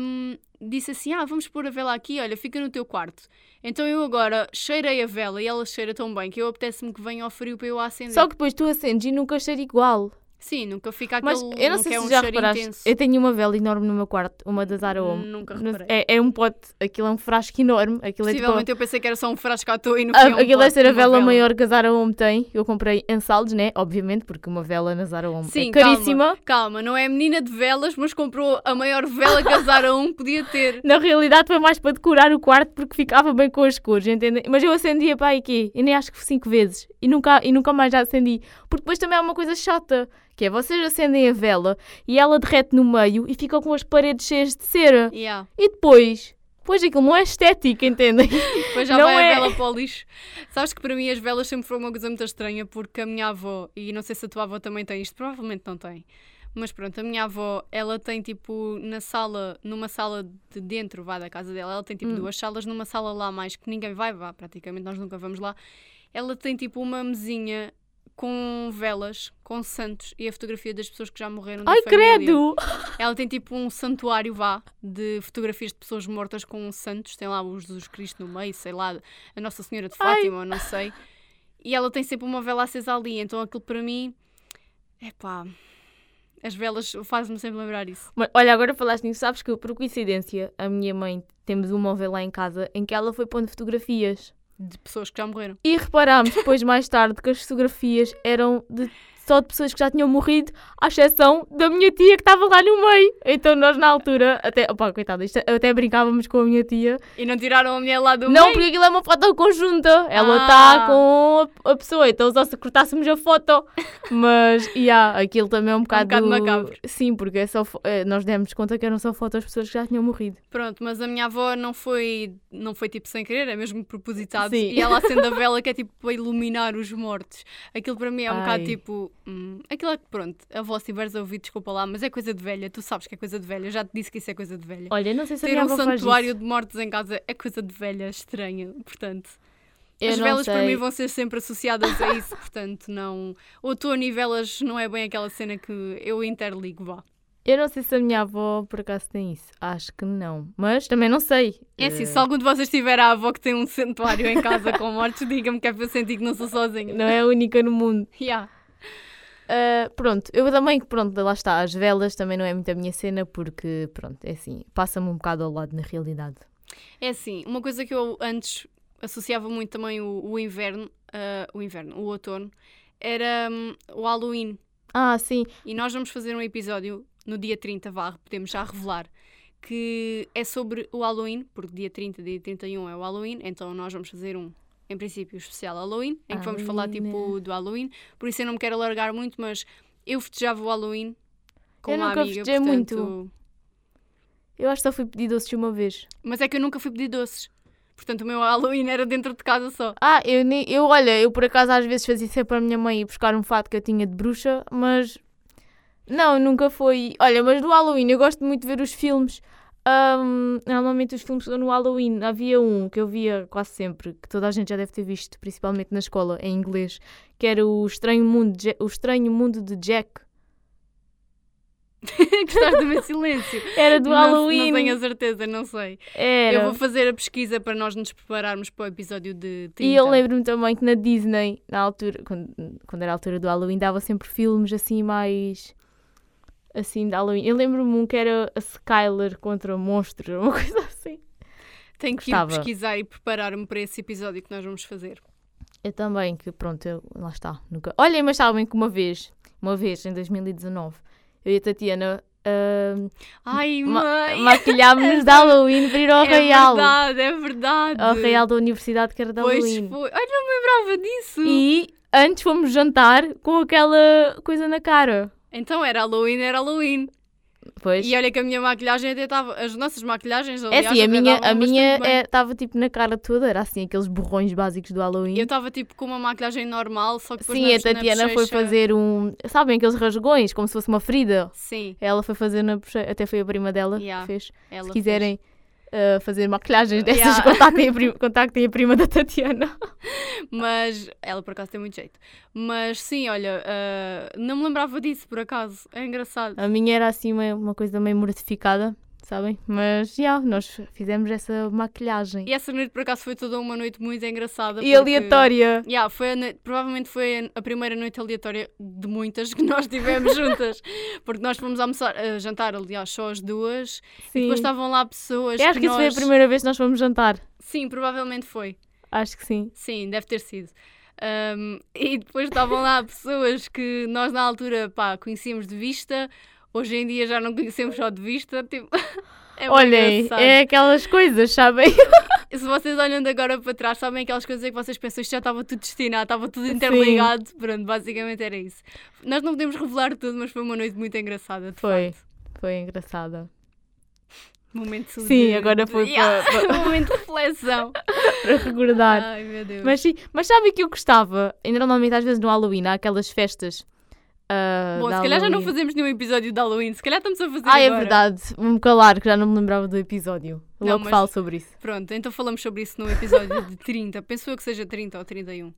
hum, disse assim: Ah, vamos pôr a vela aqui, olha, fica no teu quarto. Então eu agora cheirei a vela e ela cheira tão bem que eu apetece-me que venha ao frio para eu a acender. Só que depois tu acendes e nunca cheira igual. Sim, nunca fica aquele. Mas eu não sei é se um já reparaste, intenso. eu tenho uma vela enorme no meu quarto, uma da Zara Home. Nunca reparei. É, é um pote, aquilo é um frasco enorme. Aquilo é tipo. Possivelmente eu pensei que era só um frasco à toa e no a- fim é um aquilo deve ser a uma vela, maior que a Zara Home tem. Eu comprei em saldos, né? Obviamente, porque uma vela na Zara Home Sim, é caríssima. Calma, não é menina de velas, mas comprou a maior vela que a Zara 1 podia ter. Na realidade foi mais para decorar o quarto porque ficava bem com as cores, entendem? Mas eu acendia para aqui, e nem acho que cinco vezes, e nunca, e nunca mais já acendi. Porque depois também é uma coisa chata, que é vocês acendem a vela e ela derrete no meio e fica com as paredes cheias de cera. Yeah. E depois, depois aquilo não é estético, entendem? Depois já Não vai é. a vela para o lixo. Sabes que para mim as velas sempre foram uma coisa muito estranha porque a minha avó, e não sei se a tua avó também tem isto, provavelmente não tem. Mas pronto, a minha avó, ela tem tipo na sala, numa sala de dentro, vá da casa dela, ela tem tipo Hum. duas salas, numa sala lá mais que ninguém vai, vá, praticamente nós nunca vamos lá. Ela tem tipo uma mesinha com velas, com santos e a fotografia das pessoas que já morreram Ai, credo! Ela tem tipo um santuário, vá, de fotografias de pessoas mortas com santos. Tem lá o Jesus Cristo no meio, sei lá, a Nossa Senhora de Ai. Fátima, não sei. E ela tem sempre uma vela acesa ali. Então aquilo para mim, é pá, as velas fazem-me sempre lembrar isso. Mas, olha, agora falaste nisso, sabes que por coincidência a minha mãe temos um móvel lá em casa em que ela foi pondo fotografias. De pessoas que já morreram. E reparámos depois, mais tarde, que as fotografias eram de, só de pessoas que já tinham morrido, à exceção da minha tia que estava lá no meio. Então nós, na altura, até, opá, coitada, isto- até brincávamos com a minha tia. E não tiraram a mulher lá do não, meio? porque aquilo é uma foto conjunta. Ela Ah. está com a, a pessoa, então só se cortássemos a foto. Mas, yeah, aquilo também é um bocado. bocado macabro. Sim, porque é só, eh, nós demos conta que eram só fotos de pessoas que já tinham morrido. Pronto, mas a minha avó não foi, não foi tipo sem querer, é mesmo propositado. Sim. E ela acende a vela que é tipo para iluminar os mortos. Aquilo para mim é um Ai. bocado tipo. Hum, aquilo é que pronto, a avó se tiveres a ouvir, desculpa lá, mas é coisa de velha. Tu sabes que é coisa de velha. Eu já te disse que isso é coisa de velha. Olha, não sei se a Ter minha um santuário de mortos em casa é coisa de velha, estranha. Portanto, Eu as velas para sei. mim vão ser sempre associadas a isso. Portanto, não. Outono e velas não é bem aquela cena que eu interligo, vá. Eu não sei se a minha avó por acaso tem isso. Acho que não. Mas também não sei. É assim, Eh, se algum de vocês tiver a avó que tem um santuário em casa com mortos, diga-me que é para eu sentir que não sou sozinha. Não é a única no mundo. Yeah. Ah, pronto, eu também, pronto, lá está. As velas também não é muito a minha cena porque, pronto, é assim, passa-me um bocado ao lado na realidade. É assim, uma coisa que eu antes associava muito também o, o inverno, ah, o inverno, o outono, era hum, o Halloween. Ah, sim. E nós vamos fazer um episódio no dia 30, vá, podemos já revelar, que é sobre o Halloween, porque dia 30, dia 31 é o Halloween, então nós vamos fazer um, em princípio, especial Halloween, em que vamos falar tipo do Halloween, por isso eu não me quero alargar muito, mas eu festejava o Halloween com Eu uma nunca amiga, festejei portanto... muito. Eu acho que só fui pedir doces uma vez. Mas é que eu nunca fui pedir doces. Portanto, o meu Halloween era dentro de casa só. Ah, eu, nem, eu olha, eu por acaso às vezes fazia sempre a minha mãe ir buscar um fato que eu tinha de bruxa, mas não, nunca foi. Olha, mas do Halloween eu gosto muito de ver os filmes. Ahm, normalmente os filmes no Halloween. Havia um que eu via quase sempre, que toda a gente já deve ter visto, principalmente na escola, em inglês, que era o Estranho Mundo de, o Estranho Mundo de Jack. Gostaste do meu silêncio? Era do Não- Halloween. Não tenho a certeza, não sei. Era. Eu vou fazer a pesquisa para nós nos prepararmos para o episódio de 30. E eu lembro-me também que na Disney, na altura, quando, quando era a altura do Halloween, dava sempre filmes assim mais. Assim de Halloween. Eu lembro-me um que era a Skyler contra monstros, uma coisa assim. Tenho que ir Gostava. pesquisar e preparar-me para esse episódio que nós vamos fazer. Eu também, que pronto, eu, lá está. Nunca... Olhem, mas sabem que uma vez, uma vez em 2019, eu e a Tatiana ah, Ai, ma mãe! maquilhámos-nos de Halloween para ir ao é Real. verdade, é verdade. Ao Real da Universidade que era de Pois Halloween. foi. Ai, não me lembrava disso. E antes fomos jantar com aquela coisa na cara. Então era Halloween, era Halloween. Pois. E olha que a minha maquilhagem até estava. As nossas maquilhagens, É aliás, assim, a até minha, a minha estava tipo na cara toda, era assim, aqueles borrões básicos do Halloween. Eu estava tipo com uma maquilhagem normal, só que depois Sim, na, a Tatiana na foi fazer um. Sabem aqueles rasgões, como se fosse uma ferida? Sim, Ela foi fazer na bochecha, até foi a prima dela Yeah, que fez. ela Se fez. Uh, fazer maquilhagens dessas, Yeah. contactem, a prima, contactem a prima da Tatiana. Mas ela por acaso tem muito jeito. Mas sim, olha, ah, não me lembrava disso por acaso. É engraçado. A minha era assim uma, uma coisa meio mortificada, sabem? Mas, já, nós fizemos essa maquilhagem. E essa noite, por acaso, foi toda uma noite muito engraçada. E porque- aleatória. Yeah, foi noite- provavelmente foi a, primeira noite aleatória de muitas que nós tivemos juntas. Porque nós fomos almoçar, a jantar, aliás, só as duas. Sim. Depois estavam lá pessoas. Eu acho que isso foi a nós... primeira vez que nós fomos jantar. Sim, provavelmente foi. Acho que sim. Sim, deve ter sido. Um, e depois estavam lá pessoas que nós na altura pá, conhecíamos de vista, hoje em dia já não conhecemos só de vista. Tipo, é Olhem, engraçado. é aquelas coisas, sabem? Se vocês olham de agora para trás, sabem aquelas coisas que vocês pensam isto já estava tudo destinado, estava tudo interligado. Pronto, basicamente era isso. Nós não podemos revelar tudo, mas foi uma noite muito engraçada. Foi. facto. Foi engraçada. Momento Sim, de- agora de- foi Yeah, para- momento de reflexão. Para recordar. Ai meu Deus. Mas sim, mas sabe que eu gostava? E normalmente às vezes no Halloween há aquelas festas. Ah, Bom, se calhar já não fazemos nenhum episódio de Halloween, se calhar estamos a fazer Ah, é agora. verdade. Vou-me calar, que já não me lembrava do episódio. Não, Logo mas- falo sobre isso. Pronto, então falamos sobre isso no episódio de 30. Penso eu que seja 30 ou 31.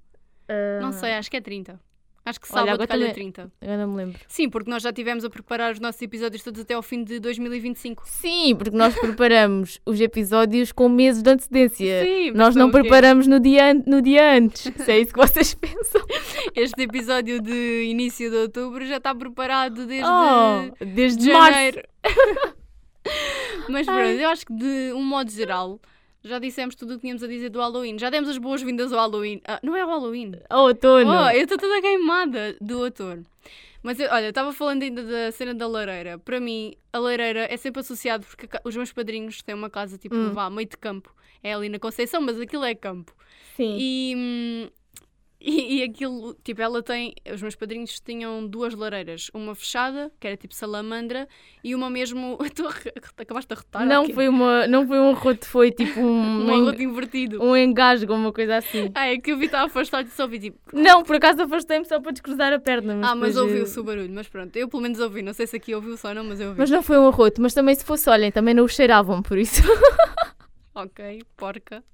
Não sei, acho que é 30. Acho que Olha, sábado agora calha também- 30. Eu não me lembro. Sim, porque nós já estivemos a preparar os nossos episódios todos até ao fim de 2025. Sim, porque nós preparamos os episódios com meses de antecedência. Sim, Nós não preparamos no dia, no dia antes. Se é isso que vocês pensam. Este episódio de início de outubro já está preparado desde Oh, desde março. janeiro. Mas pronto, Ai. eu acho que de um modo geral já dissemos tudo o que tínhamos a dizer do Halloween. Já demos as boas-vindas ao Halloween. Ah, não é o Halloween. Ao outono. Oh, eu estou toda queimada do outono. Mas eu- olha, estava falando ainda da cena da lareira. Para mim, a lareira é sempre associado porque os meus padrinhos têm uma casa tipo, Hum. vá, meio de campo. É ali na Conceição, mas aquilo é campo. Sim. E, hum, e, e aquilo, tipo, ela tem. Os meus padrinhos tinham duas lareiras. Uma fechada, que era tipo salamandra, e uma mesmo. Tu acabaste de arrotar? não, foi uma, não foi um arroto, foi tipo um, um arroto invertido. um engasgo, uma coisa assim. Ah, é que eu vi estava afastado e só ouvi tipo. Não, por acaso afastei-me só para descruzar a perna. Mas ah, mas depois, eh, ouviu-se o barulho, mas pronto, eu pelo menos ouvi. Não sei se aqui ouviu só não, mas eu ouvi. Mas não foi um arroto, mas também se fosse, olhem, também não o cheiravam, por isso. Ok, porca.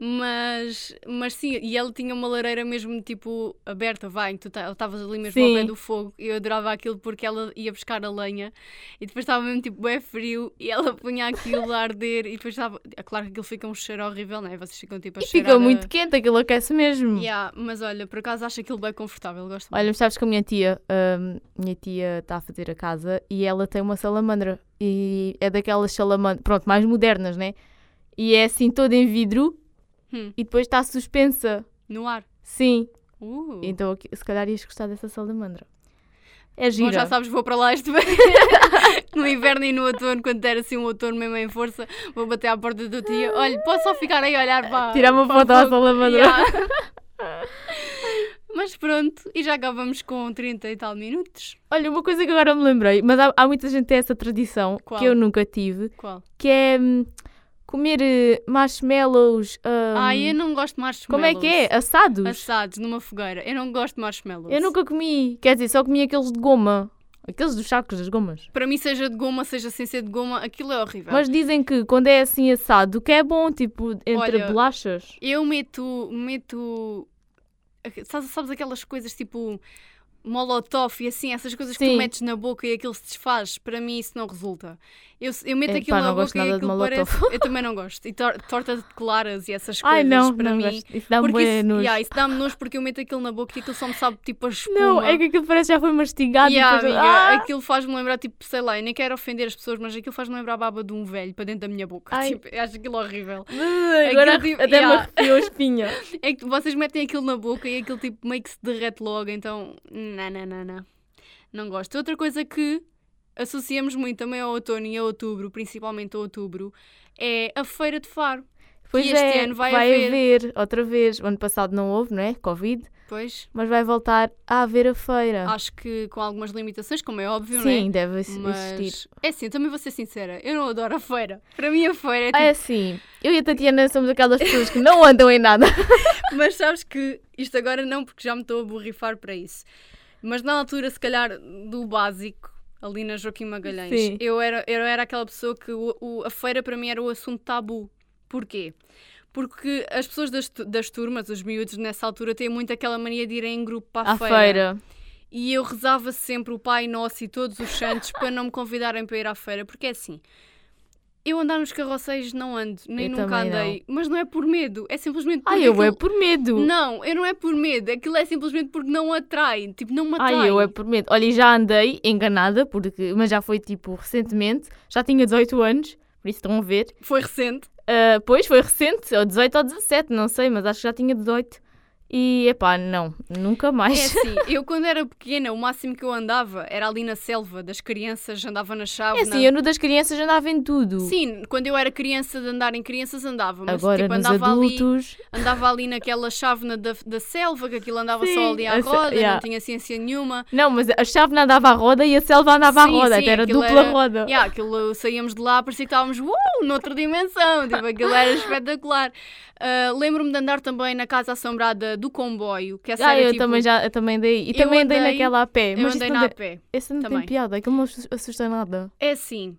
Mas, mas sim, e ela tinha uma lareira mesmo tipo aberta, vai, tu ta- estavas ali mesmo ao Sim. pé do fogo. E eu adorava aquilo porque ela ia buscar a lenha e depois estava mesmo tipo bem frio e ela punha aquilo a arder e depois estava. É claro que aquilo fica um cheiro horrível, não é? Vocês ficam tipo a E fica a- muito quente, aquilo aquece mesmo. Yeah, mas olha, por acaso acho aquilo bem confortável, gosto. Olha, mas sabes que a minha tia, hum, minha tia está a fazer a casa e ela tem uma salamandra. E é daquelas salamandras, pronto, mais modernas, né? E é assim toda em vidro Hum. e depois está suspensa. No ar. Sim. Uh. Então se calhar ias gostar dessa salamandra. É Bom, gira. já sabes, vou para lá este no inverno e no outono, quando der assim um outono mesmo em força, vou bater à porta da tia. Olha, posso só ficar aí a olhar para. Tirar uma foto à fogo?" salamandra. Yeah. Mas pronto, e já acabamos com 30 e tal minutos. Olha, uma coisa que agora me lembrei, mas há, há muita gente que tem essa tradição Qual? que eu nunca tive, Qual? que é hum, comer eh, marshmallows. hum, Ai, eu não gosto de marshmallows. como é que é? Assados? Assados numa fogueira. Eu não gosto de marshmallows. Eu nunca comi. Quer dizer, só comi aqueles de goma. Aqueles dos sacos das gomas. Para mim, seja de goma, seja sem ser de goma, aquilo é horrível. Mas dizem que quando é assim assado, que é bom, tipo, entre Olha, bolachas. Eu meto. meto. Sabes, sabes aquelas coisas tipo. Molotov e assim, essas coisas que tu Sim. metes na boca e aquilo se desfaz, para mim isso não resulta. Eu, eu meto Epá, aquilo na boca e aquilo parece. Eu também não gosto. E tor- torta de claras e essas coisas Ai, não, para não mim. gosto. Isso dá-me Porque bué isso, nojo. yeah, isso dá-me nojo porque eu meto aquilo na boca e aquilo só me sabe tipo a espuma. Não, é que aquilo parece que já foi mastigado. e Yeah, depois- amiga, Ah! aquilo faz-me lembrar, tipo, sei lá, eu nem quero ofender as pessoas, mas aquilo faz-me lembrar a baba de um velho para dentro da minha boca. Ai. Tipo, acho aquilo horrível. Agora Aquilo tipo- até yeah. me arrepiou a espinha. É que vocês metem aquilo na boca e aquilo tipo meio que se derrete logo, então. Não, não, não, não. Não gosto. Outra coisa que associamos muito também ao outono e a outubro, principalmente a outubro, é a Feira de Faro. Pois este é, ano vai vai haver. haver outra vez. O ano passado não houve, não é? Covid. Pois, Mas vai voltar a haver a feira. acho que com algumas limitações, como é óbvio, não é? Sim, deve Mas existir. é assim, eu também vou ser sincera, eu não adoro a feira. Para mim a feira é tipo. É assim, eu e a Tatiana somos aquelas pessoas que não andam em nada. Mas sabes que isto agora não, porque já me estou a borrifar para isso. Mas na altura, se calhar, do básico, ali na Joaquim Magalhães, Sim. eu era, eu era aquela pessoa que o- o- a feira para mim era o assunto tabu. Porquê? Porque as pessoas das, das turmas, os miúdos nessa altura, têm muito aquela mania de ir em grupo para a À feira. feira. E eu rezava sempre o Pai Nosso e todos os santos para não me convidarem para ir à feira, porque é assim. Eu andar nos carroceiros não ando, nem Eu nunca também não. andei. Mas não é por medo, é simplesmente porque. Ai, eu é aquilo- por medo. Não, eu não é por medo, aquilo é simplesmente porque não atrai. Tipo, não me atrai. Ai, eu é por medo. Olha, e já andei enganada, porque, mas já foi tipo recentemente. Já tinha 18 anos, por isso estão a ver. Foi recente. Ah, pois, foi recente, ou 18 ou 17, não sei, mas acho que já tinha 18. E, epá, não, nunca É mais. assim, eu quando era pequena, o máximo que eu andava era ali na selva das crianças, andava na chave. É assim, eu no das crianças andava em tudo. Sim, quando eu era criança de andar em crianças andava, mas Agora tipo, andava ali, adultos. andava ali naquela chávena da, da selva, que aquilo andava Sim, só ali à roda, yeah. não tinha ciência nenhuma. Não, mas a chave não andava à roda e a selva andava Sim, à roda, sim, até era dupla era- roda. Yeah, aquilo saíamos de lá, parecia que estávamos uh, noutra dimensão, tipo, aquilo era espetacular. Ah, Lembro-me de andar também na casa assombrada do comboio, que essa Ah, era eu tipo, também já eu também dei. E também andei andei- naquela a pé. eu Mas andei na não, a pé. esse não também. tem piada, aquilo não assus- assusta nada. É assim,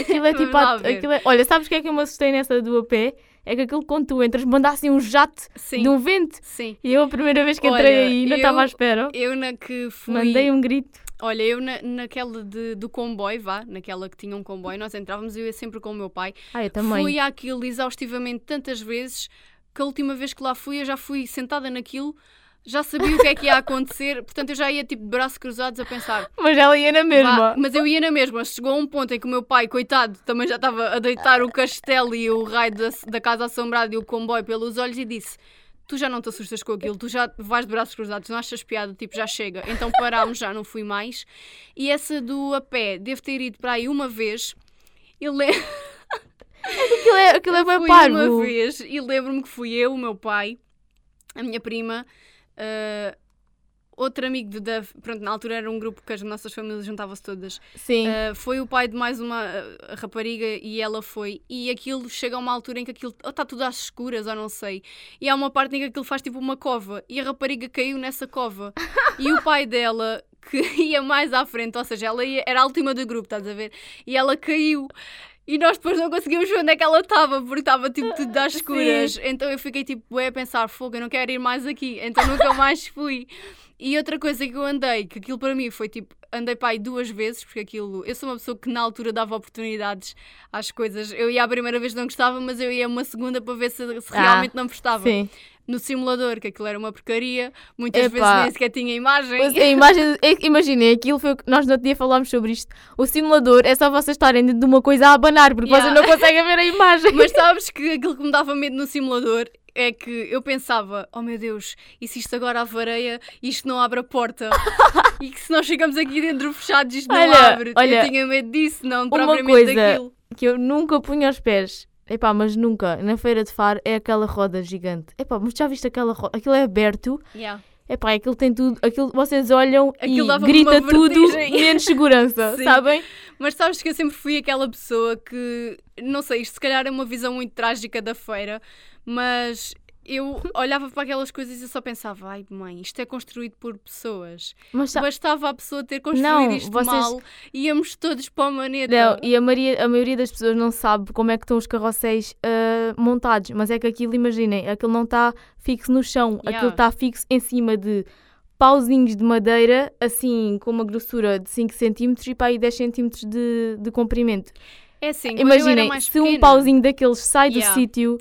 Aquilo é tipo. a- aquilo é- olha, sabes o que é que eu me assustei nessa do a pé? É que aquilo quando tu entras, manda assim um jato sim, de um vento. sim. E eu a primeira vez que Olha, entrei aí, não estava à espera. Eu na que fui. Mandei um grito. Olha, eu na, naquela de, do comboio, vá, naquela que tinha um comboio, nós entrávamos, eu ia sempre com o meu pai. Ah, eu também. Fui àquilo exaustivamente tantas vezes que a última vez que lá fui eu já fui sentada naquilo, já sabia o que é que ia acontecer, portanto eu já ia tipo de braços cruzados a pensar. Mas ela ia na mesma. "Vá", mas eu ia na mesma, chegou a um ponto em que o meu pai, coitado, também já estava a deitar o castelo e o raio da, da casa assombrada e o comboio pelos olhos e disse. Tu já não te assustas com aquilo, tu já vais de braços cruzados, não achas piada, tipo, já chega. Então parámos, já não fui mais. E essa do a pé, devo ter ido para aí uma vez. E le- Aquilo é, aquilo é bem parvo. uma vez e lembro-me que fui eu, o meu pai, a minha prima, ah, outro amigo de. Pronto, na altura era um grupo que as nossas famílias juntavam-se todas. Sim. Ah, foi o pai de mais uma ah, rapariga e ela foi. E aquilo chega a uma altura em que aquilo está tudo às escuras, ou não sei. E há uma parte em que aquilo faz tipo uma cova e a rapariga caiu nessa cova. e o pai dela. Que ia mais à frente, ou seja, ela ia- era a última do grupo, estás a ver? E ela caiu. E nós depois não conseguimos ver onde é que ela estava, porque estava tipo tudo às escuras. Então eu fiquei tipo, bué a pensar, fogo, eu não quero ir mais aqui. Então nunca mais fui. E outra coisa que eu andei, que aquilo para mim foi tipo, andei para aí duas vezes, porque aquilo, eu sou uma pessoa que na altura dava oportunidades às coisas. Eu ia à primeira vez não gostava, mas eu ia uma segunda para ver se, se Ah, realmente não gostava. Sim. No simulador, que aquilo era uma porcaria, muitas Epá. vezes nem sequer tinha imagem. Pois, A imagem, imaginem, aquilo foi o que nós no outro dia falámos sobre isto. O simulador é só vocês estarem dentro de uma coisa a abanar, porque Yeah. vocês não conseguem ver a imagem. Mas sabes que aquilo que me dava medo no simulador é que eu pensava, oh meu Deus, e se isto agora avareia, isto não abre a porta? e que se nós chegamos aqui dentro fechados, isto não Olha, abre? olha, eu tinha medo disso, não uma propriamente coisa- daquilo. que eu nunca punha aos pés. Epá, mas nunca. Na feira de Faro é aquela roda gigante. Epá, mas já viste aquela roda? Aquilo é aberto. Yeah. Epá, aquilo tem tudo. Aquilo, vocês olham Aquilo e grita tudo menos segurança, sabem? Mas sabes que eu sempre fui aquela pessoa que, não sei, isto se calhar é uma visão muito trágica da feira, mas eu olhava para aquelas coisas e só pensava, ai mãe, isto é construído por pessoas. Mas sa- Bastava a pessoa ter construído Não, isto vocês- mal, íamos todos para a maneta. Não, e a maioria, a maioria das pessoas não sabe como é que estão os carrosséis ah, montados, mas é que aquilo, imaginem, aquilo não está fixo no chão, Yeah. aquilo está fixo em cima de pauzinhos de madeira, assim, com uma grossura de 5 cm e para aí 10 cm de, de comprimento. É assim, Imaginem, se um pequena- pauzinho daqueles sai do Yeah. sítio,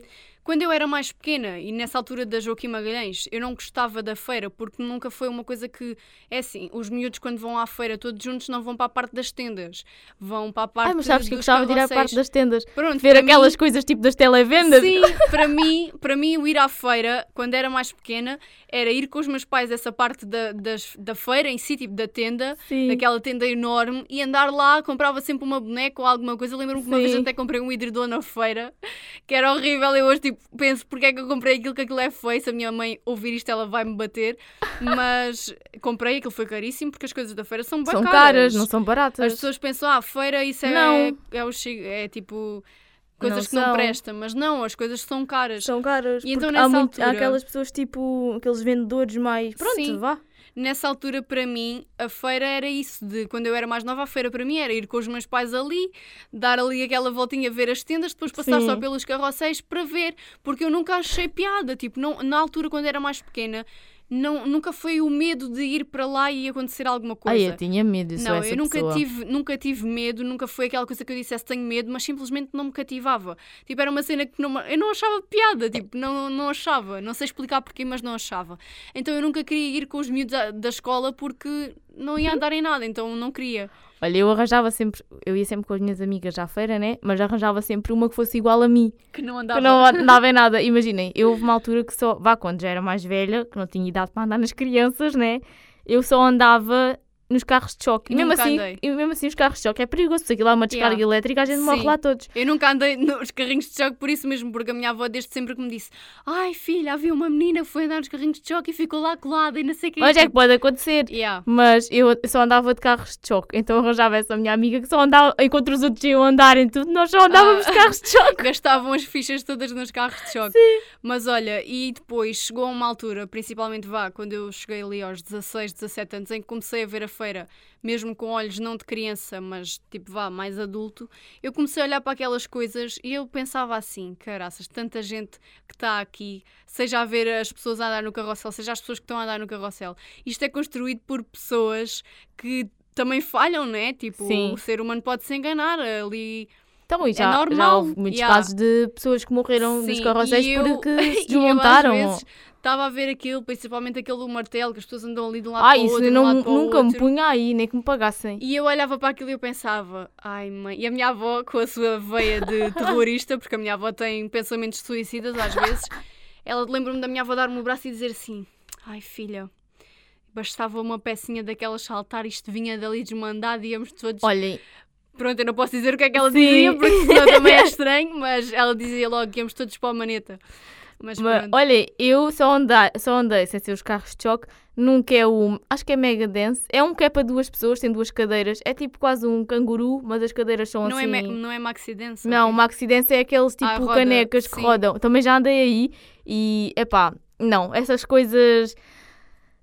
Quando eu era mais pequena e nessa altura da Joaquim Magalhães, eu não gostava da feira porque nunca foi uma coisa que. É assim, os miúdos quando vão à feira todos juntos não vão para a parte das tendas, vão para a parte ai, mas sabes que eu gostava de ir à parte das tendas, Pronto, ver aquelas mim- coisas tipo das televendas. Sim, para mim, para mim, o ir à feira, quando era mais pequena, era ir com os meus pais essa parte da, das, da feira em si, tipo da tenda, Sim. daquela tenda enorme, e andar lá, comprava sempre uma boneca ou alguma coisa. Lembro-me que uma vez até comprei um hidredor na feira, que era horrível. Eu hoje, tipo, penso porque é que eu comprei aquilo, que aquilo é feio. Se a minha mãe ouvir isto, ela vai me bater. Mas comprei, aquilo foi caríssimo, porque as coisas da feira são bem São caras, não são baratas. As pessoas pensam, ah, feira, isso é, Não. é, o é tipo coisas Não que não são. prestam, mas não, as coisas são caras. São caras. E então porque há, nessa muito- há aquelas pessoas tipo, aqueles vendedores mais. Pronto, Sim. vá. Nessa altura, para mim, a feira era isso. De quando eu era mais nova, a feira para mim era ir com os meus pais ali, dar ali aquela voltinha, ver as tendas, depois passar Sim. só pelos carrosséis para ver. Porque eu nunca achei piada. Tipo, não, na altura, quando era mais pequena, não, nunca foi o medo de ir para lá e acontecer alguma coisa. eu tinha medo, sou não, essa eu nunca pessoa. tive, nunca tive medo, nunca foi aquela coisa que eu dissesse tenho medo, mas simplesmente não me cativava. Tipo, era uma cena que não, eu não achava piada, tipo, não, não achava. Não sei explicar porquê, mas não achava. Então eu nunca queria ir com os miúdos da, da escola porque não ia andar em nada, então não queria. Olha, eu arranjava sempre, eu ia sempre com as minhas amigas à feira, né? Mas arranjava sempre uma que fosse igual a mim, Que não que andava. não andava em nada. Imaginem, eu houve uma altura que só, vá, quando já era mais velha, que não tinha idade para andar nas crianças, né? Eu só andava nos carros de choque. E mesmo, Nunca assim, andei. e mesmo assim, os carros de choque é perigoso, porque aquilo há uma descarga Yeah. elétrica, a gente morre Sim. lá todos. Eu nunca andei nos carrinhos de choque por isso mesmo, porque a minha avó desde sempre que me disse Ai filha, havia uma menina que foi andar nos carrinhos de choque e ficou lá colada e não sei o que. Mas é que pode acontecer. Yeah. Mas eu só andava de carros de choque, então arranjava essa minha amiga que só andava, enquanto os outros iam andar em tudo, nós só andávamos Ah. de carros de choque. gastavam as fichas todas nos carros de choque. Mas olha, e depois chegou a uma altura, principalmente vá, quando eu cheguei ali aos 16, 17 anos, em que comecei a ver a feira, mesmo com olhos não de criança, mas tipo vá, mais adulto, eu comecei a olhar para aquelas coisas e eu pensava assim, caraças, tanta gente que está aqui, seja a ver as pessoas a andar no carrossel, seja as pessoas que estão a andar no carrossel, isto é construído por pessoas que também falham, né? Tipo, Sim. o ser humano pode se enganar ali. Então, e É já, já normal, houve muitos yeah. casos de pessoas que morreram dos Sim, carrosséis e eu- porque eu, se desmontaram. Estava a ver aquilo, principalmente aquele do martelo, que as pessoas andam ali de um lado Ah, para o isso outro, eu de um não, lado para o nunca me outro. punha aí, nem que me pagassem. E eu olhava para aquilo e eu pensava, ai mãe, e a minha avó com a sua veia de terrorista, porque a minha avó tem pensamentos suicidas às vezes, ela lembra-me da minha avó dar-me o braço e dizer assim, ai filha, bastava uma pecinha daquelas saltar, isto vinha dali desmandado e íamos todos... Olhem, Pronto, eu não posso dizer o que é que ela Sim. dizia, porque senão também é estranho, mas ela dizia logo que íamos todos para a maneta. Mas mas, olhem, eu só andei, só andei sem ser os carros de choque, nunca é o. Acho que é Mega Dance. É um que é para duas pessoas, tem duas cadeiras. É tipo quase um canguru, mas as cadeiras são Não, assim. é, não é maxi dance? Não? Maxi Dance é aqueles tipo Ah, roda, canecas que sim. rodam. Também já andei aí e, epá, não, essas coisas.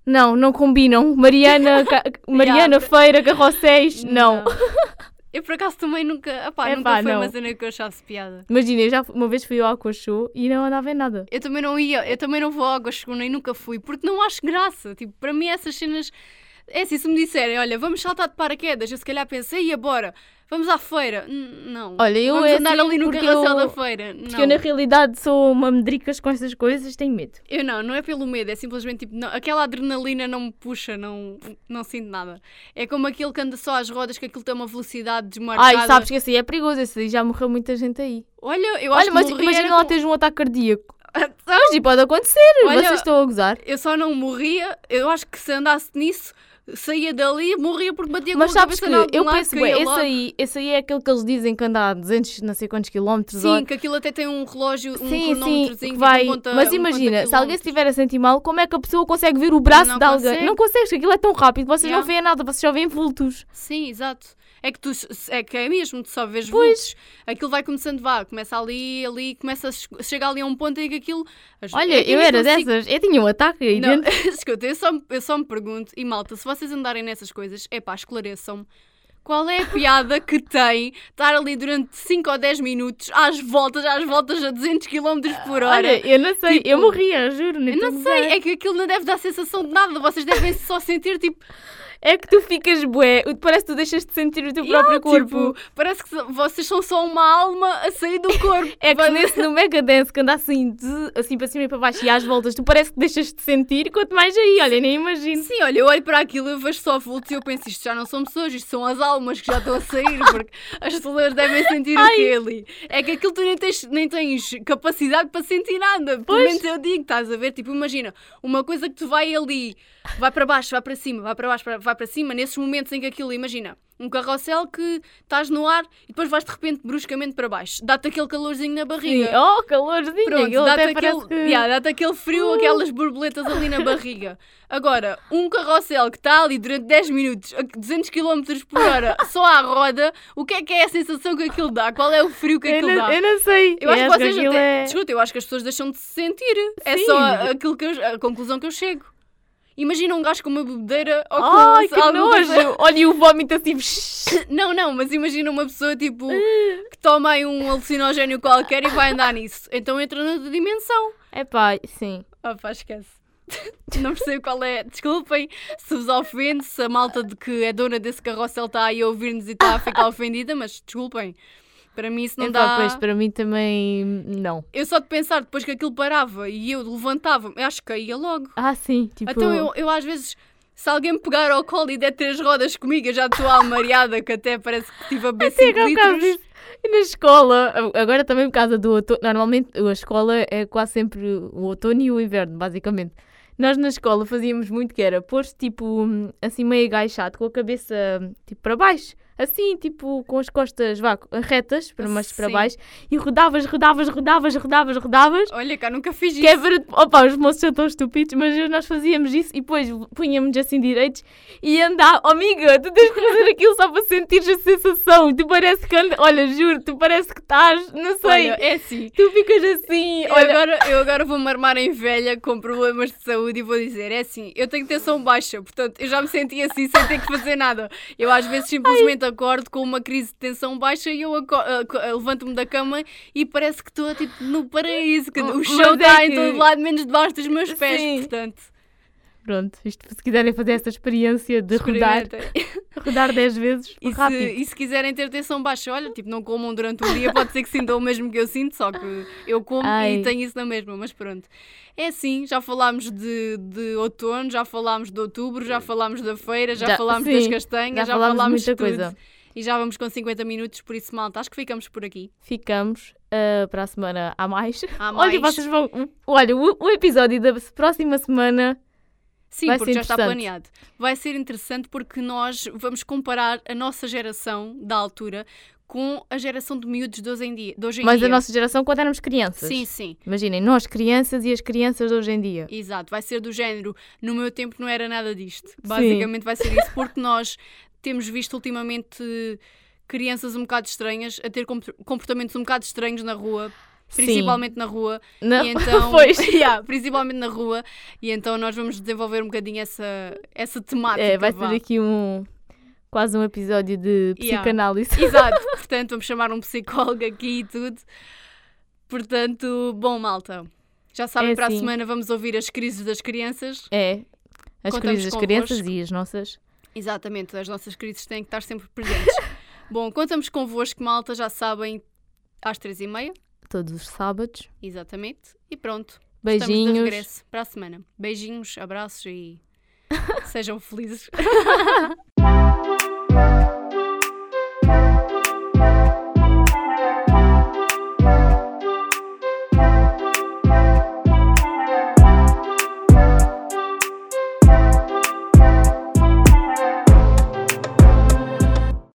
Não, não combinam. Mariana, Mariana Feira, carrosséis, não. Eu por acaso também nunca. Epá, Epá, nunca foi não. uma cena que eu achasse piada. Imagina, eu já uma vez fui ao Aquashow e não andava em nada. Eu também não ia, eu também não vou à água segunda e nunca fui, porque não acho graça. Tipo, para mim essas cenas. É assim, se me disserem, olha, vamos saltar de paraquedas, eu se calhar pensei, e bora, vamos à feira. N- não. Olha, eu vamos é andar assim ali no porque carrossel da feira. Porque não. eu, na realidade, sou uma medricas com essas coisas, tenho medo. Eu não, não é pelo medo, é simplesmente tipo, não- aquela adrenalina não me puxa, não, não sinto nada. É como aquele que anda só às rodas, que aquilo tem uma velocidade desmarcada. Ai, sabes que aí é perigoso, esse aí já morreu muita gente aí. Olha, eu acho Olha, mas que morri imagina era lá com- teres um ataque cardíaco. Então, Mas e pode acontecer, Olha- vocês estão a gozar. Eu só não morria, eu acho que se andasse nisso, saía dali, morria porque batia Mas com a sabes cabeça que em algum eu penso, bem, esse logo. aí, esse aí é aquele que eles dizem que anda a 200, não sei quantos quilómetros. Sim, hora. que aquilo até tem um relógio, um Sim, cronómetrozinho que que vai. conta- Mas imagina, se alguém se estiver a sentir mal, como é que a pessoa consegue ver o braço Não de alguém? consegue. Não consegues, aquilo é tão rápido, vocês não Yeah. veem nada, vocês só veem vultos. Sim, exato. É que tu é que é mesmo, tu só vês vultos. Aquilo vai começando, vá, começa ali, ali, começa a che- chega ali a um ponto em que aquilo. Olha, é que eu era consigo- dessas, eu tinha um ataque aí Não, dentro. escuta, eu só, me- eu só me pergunto, e malta, se vocês andarem nessas coisas, é pá, esclareçam-me. Qual é a piada que tem estar ali durante 5 ou 10 minutos, às voltas, às voltas a 200 km por hora? Olha, eu não sei, eu tipo, morria, juro. nem eu não sei, gozar. é que aquilo não deve dar sensação de nada, vocês devem só sentir tipo. É que tu ficas bué, parece que tu deixas de sentir o teu próprio corpo. tipo, parece que vocês são só uma alma a sair do corpo. É que nesse no Mega Dance que anda assim, de- assim para cima e para baixo e às voltas, tu parece que deixas de sentir, quanto mais aí, olha, nem imagino. Sim, olha, eu olho para aquilo, eu vejo só vultos e eu penso, isto já não são pessoas, isto são as almas que já estão a sair, porque as pessoas devem sentir o que ali. É que aquilo tu nem tens, nem tens capacidade para sentir nada. Pelo menos eu digo, estás a ver? Tipo, imagina, uma coisa que tu vai ali, vai para baixo, vai para cima, vai para baixo, vai- para cima, nesses momentos em que aquilo, imagina, um carrossel que estás no ar e depois vais de repente bruscamente para baixo. Dá-te aquele calorzinho na Sim. barriga. Oh, calorzinho, Pronto, dá-te aquele, que... yeah, dá-te aquele frio, Uh. aquelas borboletas ali na barriga. Agora, um carrossel que está ali durante 10 minutos, a 200 km por hora, só à roda, o que é que é a sensação que aquilo dá? Qual é o frio que eu, aquilo não, dá? eu não sei. Eu acho que vocês até. é... Escuta, eu acho que as pessoas deixam de se sentir. É Sim. só aquilo que eu- a conclusão que eu chego. Imagina um gajo com uma bebedeira ou com Ai, que coisa- nojo! Olha e o vómito assim... Não, não, mas imagina uma pessoa tipo que toma aí um alucinogénio qualquer e vai andar nisso. Então entra noutra dimensão. Epá, sim. Ah, pá, esquece. Não percebo qual é. Desculpem se vos ofende, se a malta de que é dona desse carrossel está aí a ouvir-nos e está a ficar ofendida, mas desculpem. Para mim isso não Epá, dá. pois, para mim também não. Eu só de pensar depois que aquilo parava e eu levantava, eu acho que caía logo. Ah, sim, tipo... Então eu, eu às vezes, se alguém me pegar ao colo e der três rodas comigo, eu já estou almariada, que até parece que estive a beber Sim, 5 é um bocado litros. E na escola, agora também por causa do outono, normalmente a escola é quase sempre o outono e o inverno, basicamente. Nós na escola fazíamos muito que era pôr-se tipo assim meio agachado, com a cabeça tipo para baixo, assim tipo com as costas vá, retas, para, mas para baixo, e rodavas, rodavas, rodavas, rodavas, rodavas. Olha cá, nunca fiz isso. Que é para. Opa, os moços são tão estúpidos, mas nós fazíamos isso e depois punhamos assim direitos e andar. Oh, amiga, tu tens que fazer aquilo só para sentires a sensação. Tu parece que anda. Olha, juro, tu parece que estás. Não sei. Olha, é assim. Tu ficas assim. Eu Olha, agora, eu agora vou-me armar em velha com problemas de saúde e vou dizer: é assim, eu tenho tensão baixa, portanto eu já me senti assim sem ter que fazer nada. Eu às vezes simplesmente acordo com uma crise de tensão baixa e eu ah, levanto-me da cama e parece que estou tipo no paraíso, que o Mas chão é está em todo lado, menos debaixo dos meus pés, Sim. portanto. pronto, isto, se quiserem fazer essa experiência de rodar. rodar 10 vezes, E se, rápido. e se quiserem ter tensão baixa, olha, tipo, não comam durante o dia, pode ser que sintam o mesmo que eu sinto, só que eu como Ai. e tenho isso na mesma, mas pronto. É assim, já falámos de, de outono, já falámos de outubro, já falámos da feira, já, Já- falámos sim, das castanhas, já já, falámos de falámos muita tudo. coisa. E já vamos com 50 minutos, por isso, malta, acho que ficamos por aqui. Ficamos ah, para a semana a mais. Há Olha, mais. vocês vão. Olha, o, o episódio da próxima semana. Sim, vai porque já está planeado. Vai ser interessante porque nós vamos comparar a nossa geração da altura com a geração de miúdos de hoje em dia. Hoje em Mas dia. a nossa geração quando éramos crianças. Sim, sim. Imaginem, nós crianças e as crianças de hoje em dia. Exato, vai ser do género. No meu tempo não era nada disto. Basicamente vai ser isso, porque nós temos visto ultimamente crianças um bocado estranhas a ter compor- comportamentos um bocado estranhos na rua. Principalmente na rua. Não, E então, pois. Yeah, principalmente na rua. E então nós vamos desenvolver um bocadinho essa, essa temática. É, vai vá. ser aqui um quase um episódio de Yeah. psicanálise. Exato, portanto vamos chamar um psicólogo aqui e tudo. Portanto, bom, malta. Já sabem, É para a assim. semana vamos ouvir as crises das crianças. É. As Contamos crises das crianças e as nossas. Exatamente, as nossas crises têm que estar sempre presentes. Bom, contamos convosco, malta, já sabem, às três e meia, Todos os sábados. exatamente. E pronto, estamos de Beijinhos. regresso para a semana. Beijinhos, abraços e sejam felizes.